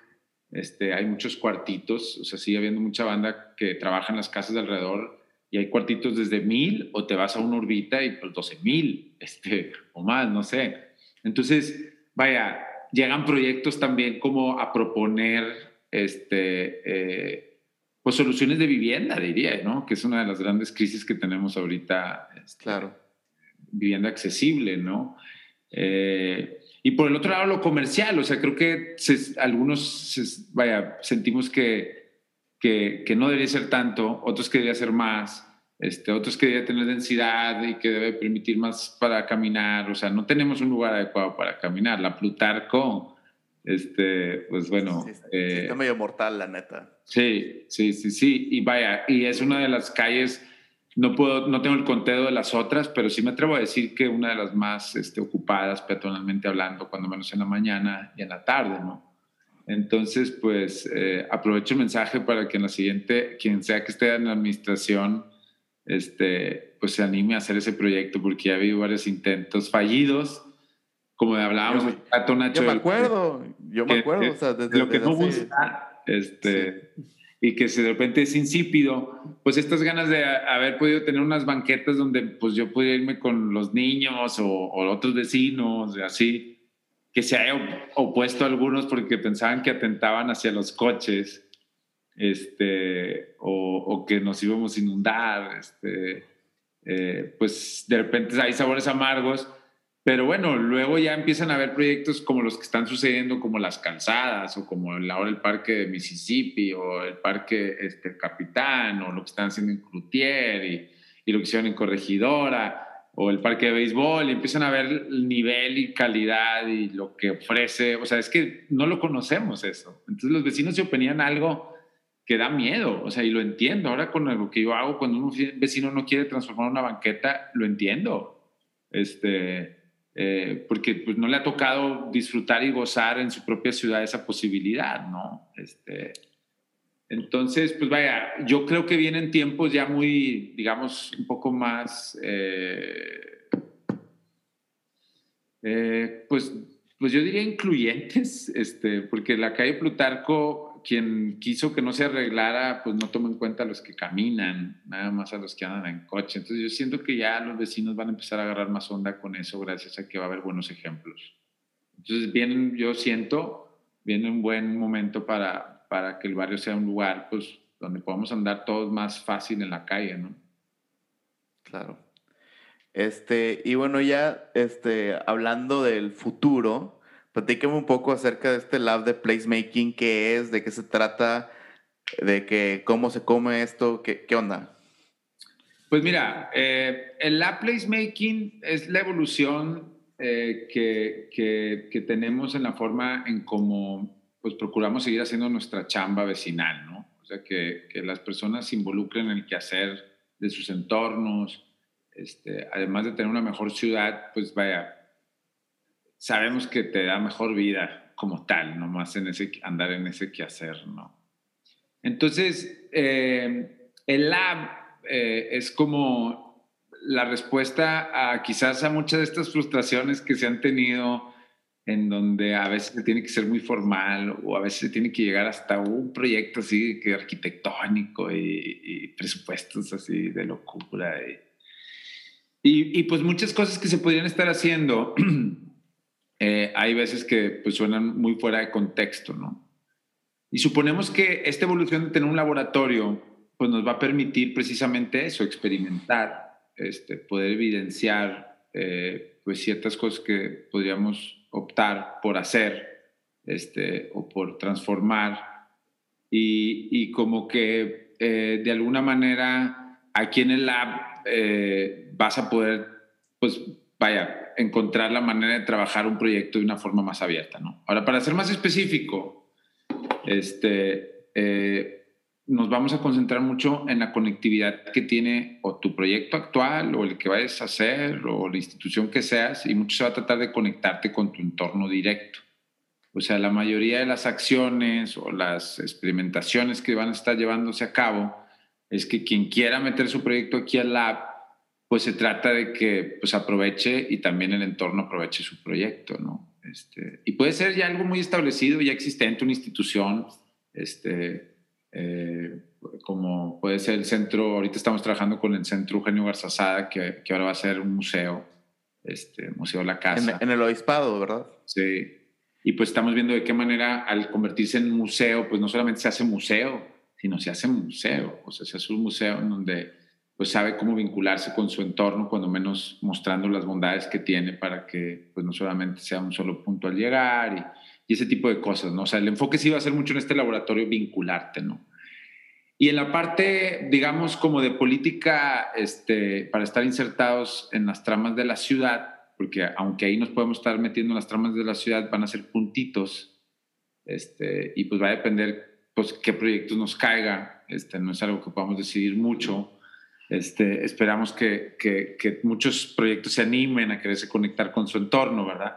este, hay muchos cuartitos, o sea, sigue habiendo mucha banda que trabaja en las casas de alrededor y hay cuartitos desde mil o te vas a una orbita y pues doce mil [LAUGHS] este, o más, no sé. Entonces, vaya, llegan proyectos también como a proponer este, eh, pues soluciones de vivienda, diría, ¿no? Que es una de las grandes crisis que tenemos ahorita. Este, claro. Vivienda accesible, ¿no? Eh, y por el otro lado, lo comercial, o sea, creo que algunos, vaya, sentimos que que, que, no debería ser tanto, otros que debería ser más, este, otros que debería tener densidad y que debe permitir más para caminar. O sea, no tenemos un lugar adecuado para caminar. La Plutarco, este, pues bueno. Sí, eh, está medio mortal, la neta. Sí, sí, sí, sí. Y vaya, y es una de las calles. No, puedo, no tengo el conteo de las otras, pero sí me atrevo a decir que una de las más este, ocupadas peatonalmente hablando, cuando menos en la mañana y en la tarde, ¿no? Entonces, pues eh, aprovecho el mensaje para que en la siguiente, quien sea que esté en la administración, este, pues se anime a hacer ese proyecto, porque ya ha habido varios intentos fallidos, como hablábamos yo, yo me acuerdo, yo me acuerdo, o sea, desde, lo que no gusta, este, y que si de repente es insípido, pues estas ganas de haber podido tener unas banquetas donde pues yo pudiera irme con los niños o, o otros vecinos, así, que se haya opuesto a algunos porque pensaban que atentaban hacia los coches. este, o, que nos íbamos a inundar, este, eh, pues de repente hay sabores amargos, pero bueno, luego ya empiezan a haber proyectos como los que están sucediendo, como las calzadas, o como ahora el parque de Mississippi, o el parque este, Capitán, o lo que están haciendo en Cloutier, y, y lo que hicieron en Corregidora o el parque de béisbol y empiezan a ver el nivel y calidad y lo que ofrece. O sea, es que no lo conocemos eso. Entonces los vecinos se oponían algo que da miedo, o sea, y lo entiendo. Ahora con lo que yo hago, cuando un vecino no quiere transformar una banqueta, lo entiendo. Este, eh, porque pues, no le ha tocado disfrutar y gozar en su propia ciudad esa posibilidad, ¿no? Este, entonces, pues vaya, yo creo que vienen tiempos ya muy, digamos, un poco más, eh, eh, pues, pues yo diría incluyentes, [LAUGHS] este, porque la calle Plutarco, quien quiso que no se arreglara, pues no toma en cuenta a los que caminan, nada más a los que andan en coche. Entonces yo siento que ya los vecinos van a empezar a agarrar más onda con eso gracias a que va a haber buenos ejemplos. Entonces vienen, yo siento, viene un buen momento para, para que el barrio sea un lugar pues, donde podamos andar todos más fácil en la calle, ¿no? Claro. Este, y bueno, ya este, hablando del futuro, platícame un poco acerca de este lab de placemaking, qué es, de qué se trata, de que, cómo se come esto, qué, qué onda. Pues mira, eh, el lab placemaking es la evolución eh, que, que, que, tenemos en la forma en cómo pues procuramos seguir haciendo nuestra chamba vecinal, ¿no? O sea, que, las personas se involucren en el quehacer de sus entornos, este, además de tener una mejor ciudad, pues vaya, sabemos que te da mejor vida como tal, no más en ese, andar en ese quehacer, ¿no? Entonces, eh, el lab eh, es como la respuesta a quizás a muchas de estas frustraciones que se han tenido en donde a veces se tiene que ser muy formal o a veces se tiene que llegar hasta un proyecto así que arquitectónico y, presupuestos así de locura. Y, y, pues muchas cosas que se podrían estar haciendo, [CLEARS THROAT] eh, hay veces que pues suenan muy fuera de contexto, ¿no? Y suponemos que esta evolución de tener un laboratorio pues nos va a permitir precisamente eso, experimentar, este, poder evidenciar eh, pues ciertas cosas que podríamos optar por hacer este, o por transformar y, como que eh, de alguna manera aquí en el lab eh, vas a poder, pues vaya, encontrar la manera de trabajar un proyecto de una forma más abierta, ¿no? Ahora, para ser más específico, este, eh, nos vamos a concentrar mucho en la conectividad que tiene o tu proyecto actual o el que vayas a hacer o la institución que seas y mucho se va a tratar de conectarte con tu entorno directo. O sea, la mayoría de las acciones o las experimentaciones que van a estar llevándose a cabo es que quien quiera meter su proyecto aquí al lab, pues se trata de que pues aproveche y también el entorno aproveche su proyecto, ¿no? Este, y puede ser ya algo muy establecido, ya existente, una institución, este, eh, como puede ser el centro, ahorita estamos trabajando con el centro Eugenio Garzazada, que, que ahora va a ser un museo, este, Museo La Casa. En, el Obispado, ¿verdad? Sí. Y pues estamos viendo de qué manera al convertirse en museo, pues no solamente se hace museo, sino se hace museo, o sea, se hace un museo en donde pues sabe cómo vincularse con su entorno, cuando menos mostrando las bondades que tiene para que pues no solamente sea un solo punto al llegar y y ese tipo de cosas, ¿no? O sea, el enfoque sí va a ser mucho en este laboratorio vincularte, ¿no? Y en la parte, digamos, como de política, este, para estar insertados en las tramas de la ciudad, porque aunque ahí nos podemos estar metiendo en las tramas de la ciudad, van a ser puntitos, este, y pues va a depender, pues, qué proyectos nos caiga, este, no es algo que podamos decidir mucho, este, esperamos que, que, que muchos proyectos se animen a quererse conectar con su entorno, ¿verdad?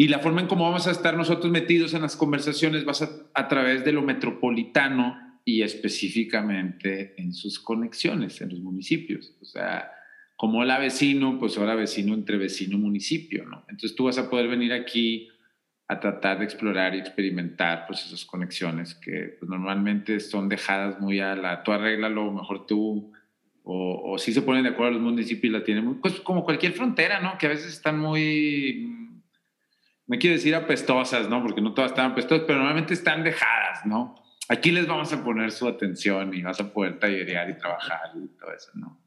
Y la forma en cómo vamos a estar nosotros metidos en las conversaciones va a, a través de lo metropolitano y específicamente en sus conexiones, en los municipios. O sea, como la vecino, pues ahora vecino entre vecino municipio, ¿no? Entonces tú vas a poder venir aquí a tratar de explorar y experimentar pues esas conexiones que pues, normalmente son dejadas muy a la, tú arréglalo, mejor tú, o, o si se ponen de acuerdo los municipios y la tienen, pues como cualquier frontera, ¿no? Que a veces están muy no quiero decir apestosas, ¿no? Porque no todas están apestosas, pero normalmente están dejadas, ¿no? aquí les vamos a poner su atención y vas a poder tallerear y trabajar y todo eso, ¿no?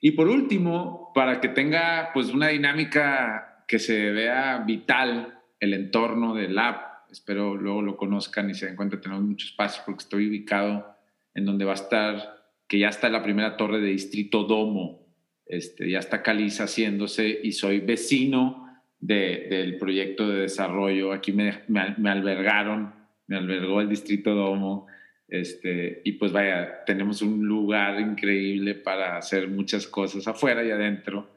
Y por último, para que tenga pues una dinámica que se vea vital el entorno del lab, espero luego lo conozcan y se den cuenta, tenemos mucho espacio porque estoy ubicado en donde va a estar, que ya está la primera torre de Distrito Domo, este, ya está Caliza haciéndose y soy vecino del proyecto de desarrollo. Aquí me, me, albergaron, me albergó el Distrito Domo. Este, y pues vaya, tenemos un lugar increíble para hacer muchas cosas afuera y adentro.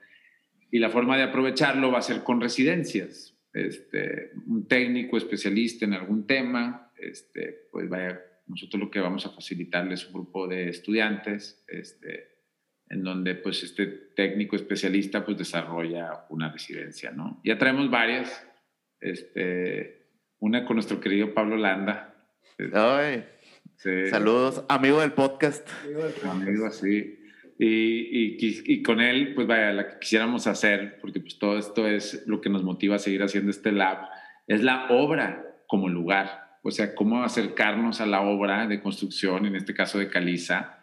Y la forma de aprovecharlo va a ser con residencias. Este, un técnico especialista en algún tema, este, pues vaya, nosotros lo que vamos a facilitarles es un grupo de estudiantes, este, en donde pues este técnico especialista pues desarrolla una residencia, ¿no? Ya traemos varias, este, una con nuestro querido Pablo Landa. Ay, Saludos, amigo del podcast. Amigo, sí. Y, y, y, con él, pues vaya, la que quisiéramos hacer, porque pues todo esto es lo que nos motiva a seguir haciendo este lab, es la obra como lugar. O sea, cómo acercarnos a la obra de construcción, en este caso de Caliza,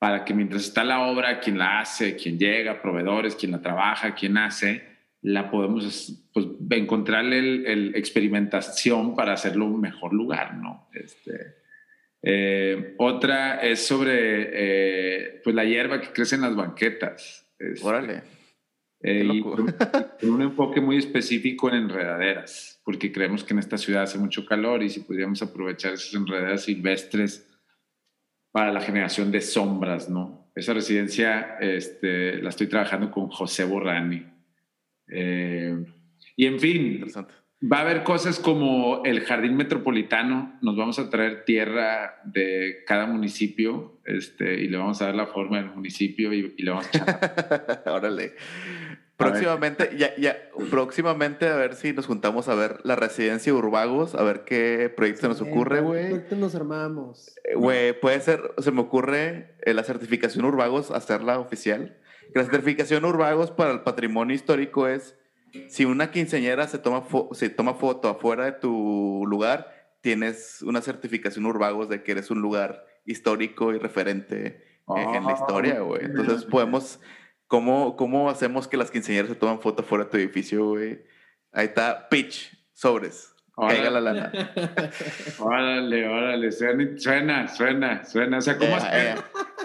para que mientras está la obra, quien la hace, quien llega, proveedores, quien la trabaja, quien hace, la podemos pues, encontrarle el, experimentación para hacerlo un mejor lugar, ¿no? Este, eh, otra es sobre eh, pues la hierba que crece en las banquetas. Este, Órale. Eh, y con, un enfoque muy específico en enredaderas, porque creemos que en esta ciudad hace mucho calor y si pudiéramos aprovechar esas enredaderas silvestres para la generación de sombras, ¿no? Esa residencia este, la estoy trabajando con José Borrani. Eh, y en fin, va a haber cosas como el jardín metropolitano, nos vamos a traer tierra de cada municipio este, y le vamos a dar la forma del municipio y, le vamos a echar. [LAUGHS] Órale. Próximamente, ya, ya, próximamente a ver si nos juntamos a ver la residencia Urbagos, a ver qué proyecto nos ocurre, güey. proyecto nos armamos? Eh, güey, puede ser, se me ocurre eh, la certificación Urbagos, hacerla oficial. La certificación Urbagos para el patrimonio histórico es si una quinceañera se toma, se toma foto afuera de tu lugar, tienes una certificación Urbagos de que eres un lugar histórico y referente eh, en la historia, ah, güey. Entonces podemos ¿Cómo, ¿Cómo hacemos que las quinceañeras se toman fotos fuera de tu edificio, güey? Ahí está, pitch, sobres. Caiga la lana. [LAUGHS] órale, órale, suena, suena, suena. O sea, ¿cómo, hacer,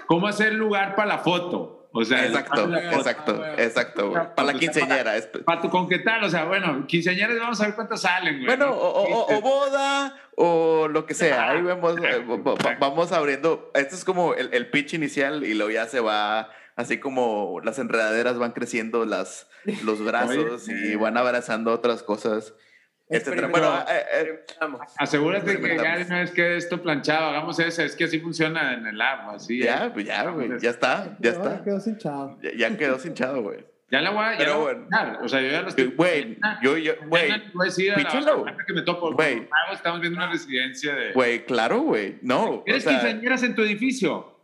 ¿cómo hacer lugar para la foto? O sea, exacto, exacto, exacto, Para la quinceañera. Para, tu conquistar, o sea, bueno, quinceañeras vamos a ver cuántas salen, güey. Bueno, o, boda, o lo que sea. Ahí vemos, eh, vamos abriendo. Esto es como el, el pitch inicial y luego ya se va así como las enredaderas van creciendo las, los [LAUGHS] brazos y van abrazando otras cosas. Etcétera. Bueno, eh, eh, asegúrate que ya una vez que esto planchado, hagamos eso, es que así funciona en el agua, así. Ya, pues ya, güey, ya está, ya está. Ya quedó cinchado. Ya, ya quedó cinchado, güey. Ya la voy a, ya bueno. o sea, yo ya lo estoy. Güey, yo, yo, güey. Píchalo. que me topo. Güey. Estamos viendo una residencia de. Güey, claro, güey. No. ¿Eres o sea, quinceañeras en tu edificio?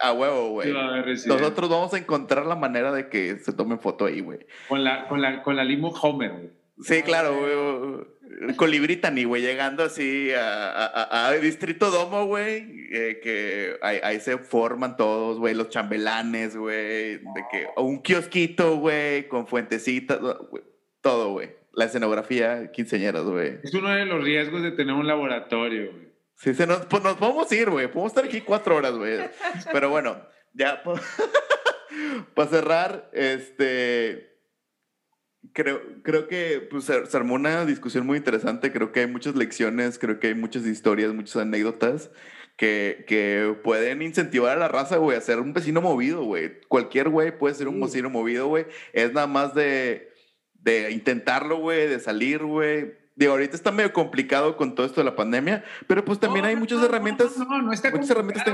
A huevo, güey. Nosotros vamos a encontrar la manera de que se tomen foto ahí, güey. Con la, con la, con la limo Homer, güey. Sí, claro, güey. Con Libritani, güey, llegando así a, a, Distrito Domo, güey, eh, que ahí, se forman todos, güey, los chambelanes, güey, de que un kiosquito, güey, con fuentecitas, todo, güey. La escenografía quinceañeras, güey. Es uno de los riesgos de tener un laboratorio, güey. Sí, se nos, pues nos podemos ir, güey. Podemos estar aquí cuatro horas, güey. Pero bueno, ya [LAUGHS] para cerrar, este. Creo, creo que pues, se, armó una discusión muy interesante. Creo que hay muchas lecciones, creo que hay muchas historias, muchas anécdotas que, que pueden incentivar a la raza, güey, a ser un vecino movido, güey. Cualquier güey puede ser un vecino movido, güey. Es nada más de, de intentarlo, güey, de salir, güey Digo, ahorita está medio complicado con todo esto de la pandemia, pero pues también hay muchas herramientas. No, no, no está muchas herramientas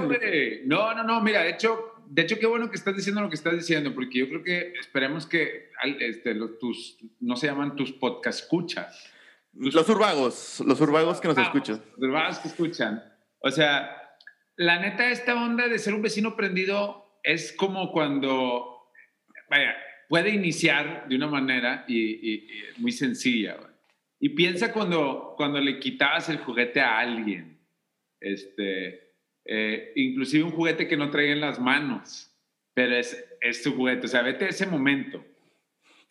No, no, no, mira, de hecho, de hecho, qué bueno que estás diciendo lo que estás diciendo, porque yo creo que esperemos que este, los, tus, no se llaman tus podcast escuchas. los urbagos, los urbagos que nos escuchan. Los urbagos que escuchan. O sea, la neta, esta onda de ser un vecino prendido es como cuando, vaya, puede iniciar de una manera y, y muy sencilla. Y piensa cuando, cuando le quitabas el juguete a alguien. Este, eh, inclusive un juguete que no traía en las manos, pero es, es tu juguete. O sea, vete a ese momento.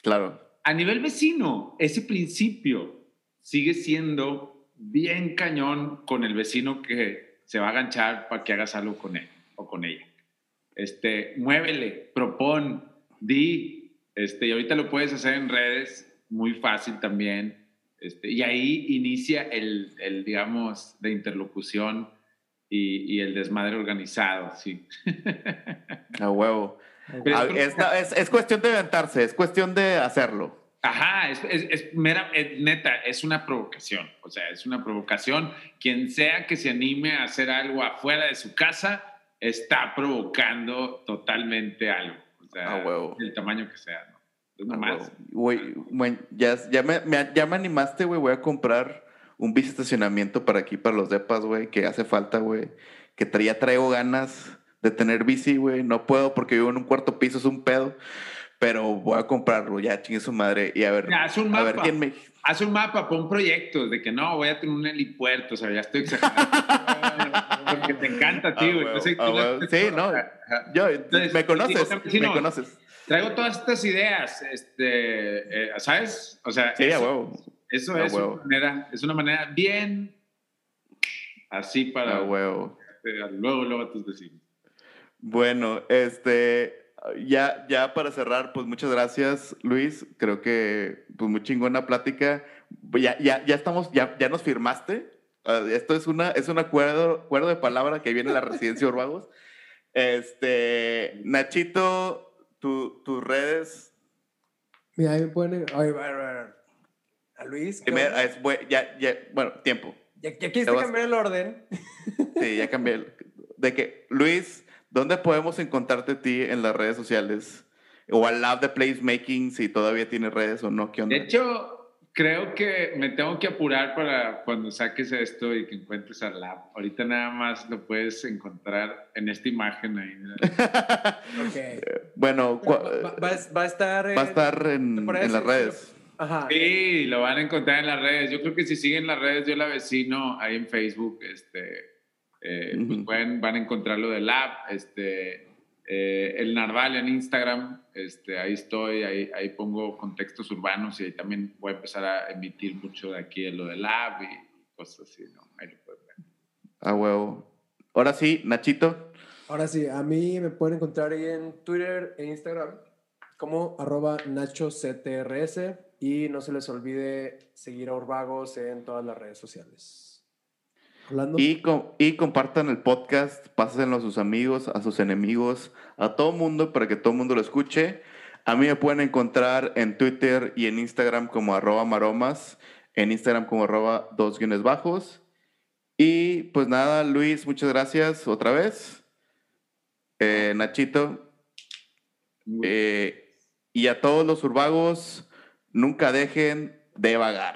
Claro. A nivel vecino, ese principio sigue siendo bien cañón con el vecino que se va a ganchar para que hagas algo con él o con ella. Este, muévele, propón, di, este, y ahorita lo puedes hacer en redes, muy fácil también. Este, y ahí inicia el, el, digamos, de interlocución y, y, el desmadre organizado, sí. [LAUGHS] A huevo. A, es, es, es, cuestión de aventarse, es cuestión de hacerlo. Ajá, es, es mera, neta, es una provocación. O sea, es una provocación. Quien sea que se anime a hacer algo afuera de su casa, está provocando totalmente algo. O sea, huevo. el tamaño que sea, ¿no? Es nomás. Güey, ya, ya, me, me, ya me animaste, güey. Voy a comprar un bici estacionamiento para aquí, para los depas, güey, que hace falta, güey. Que ya traigo ganas de tener bici, güey. No puedo porque vivo en un cuarto piso, es un pedo. Pero voy a comprarlo, ya chingue su madre. Y a ver, haz un mapa. a ver quién me. Haz un mapa, pon proyectos de que no, voy a tener un helipuerto, o sea, ya estoy exagerando. [LAUGHS] porque te encanta a ti, güey. Ah, ah, sí, no. Yo, Entonces, me conoces, sí, me conoces. Traigo todas estas ideas, este, eh, ¿sabes? O sea, sí, eso, eso es, Una manera, es una manera bien así para... A huevo. luego, luego a tus vecinos. Bueno, este, ya, ya para cerrar, pues muchas gracias, Luis. Creo que, pues muy chingona plática. Ya, ya, ya estamos, ya, ya nos firmaste. Uh, esto es una, es un acuerdo, acuerdo de palabra que viene de la residencia Urbagos. Este, Nachito, tu, tus redes. Mira, ahí me pueden. Ay, a, Luis. Primero, es, ya, ya, bueno, tiempo. Ya, ya quisiste cambiar el orden. Sí, ya cambié. El, de que, Luis, ¿dónde podemos encontrarte a ti en las redes sociales? O al Lab de Placemaking, si todavía tiene redes o no, ¿qué onda? De hecho, creo que me tengo que apurar para cuando saques esto y que encuentres al lab. Ahorita nada más lo puedes encontrar en esta imagen ahí. [LAUGHS] okay. Bueno, va, va, va, a estar, va a estar en, en las redes. Ajá. Sí, lo van a encontrar en las redes. Yo creo que si siguen las redes, yo la vecino ahí en Facebook, este, eh, pues pueden, van a encontrar lo del lab, este, eh, el Narval en Instagram, este, ahí estoy, ahí, ahí pongo contextos urbanos y ahí también voy a empezar a emitir mucho de aquí en lo del lab y cosas así, ¿no? Ahí lo pueden ver. Ah, huevo. Ahora sí, Nachito. Ahora sí, a mí me pueden encontrar ahí en Twitter e Instagram como arroba nachoctrs y no se les olvide seguir a Urbagos en todas las redes sociales. Hablando. Y, com y compartan el podcast, pásenlo a sus amigos, a sus enemigos, a todo mundo para que todo el mundo lo escuche. A mí me pueden encontrar en Twitter y en Instagram como arroba maromas, en Instagram como arroba dos guiones bajos. Y pues nada, Luis, muchas gracias otra vez. Eh, Nachito. Eh, y a todos los urbagos, nunca dejen de vagar.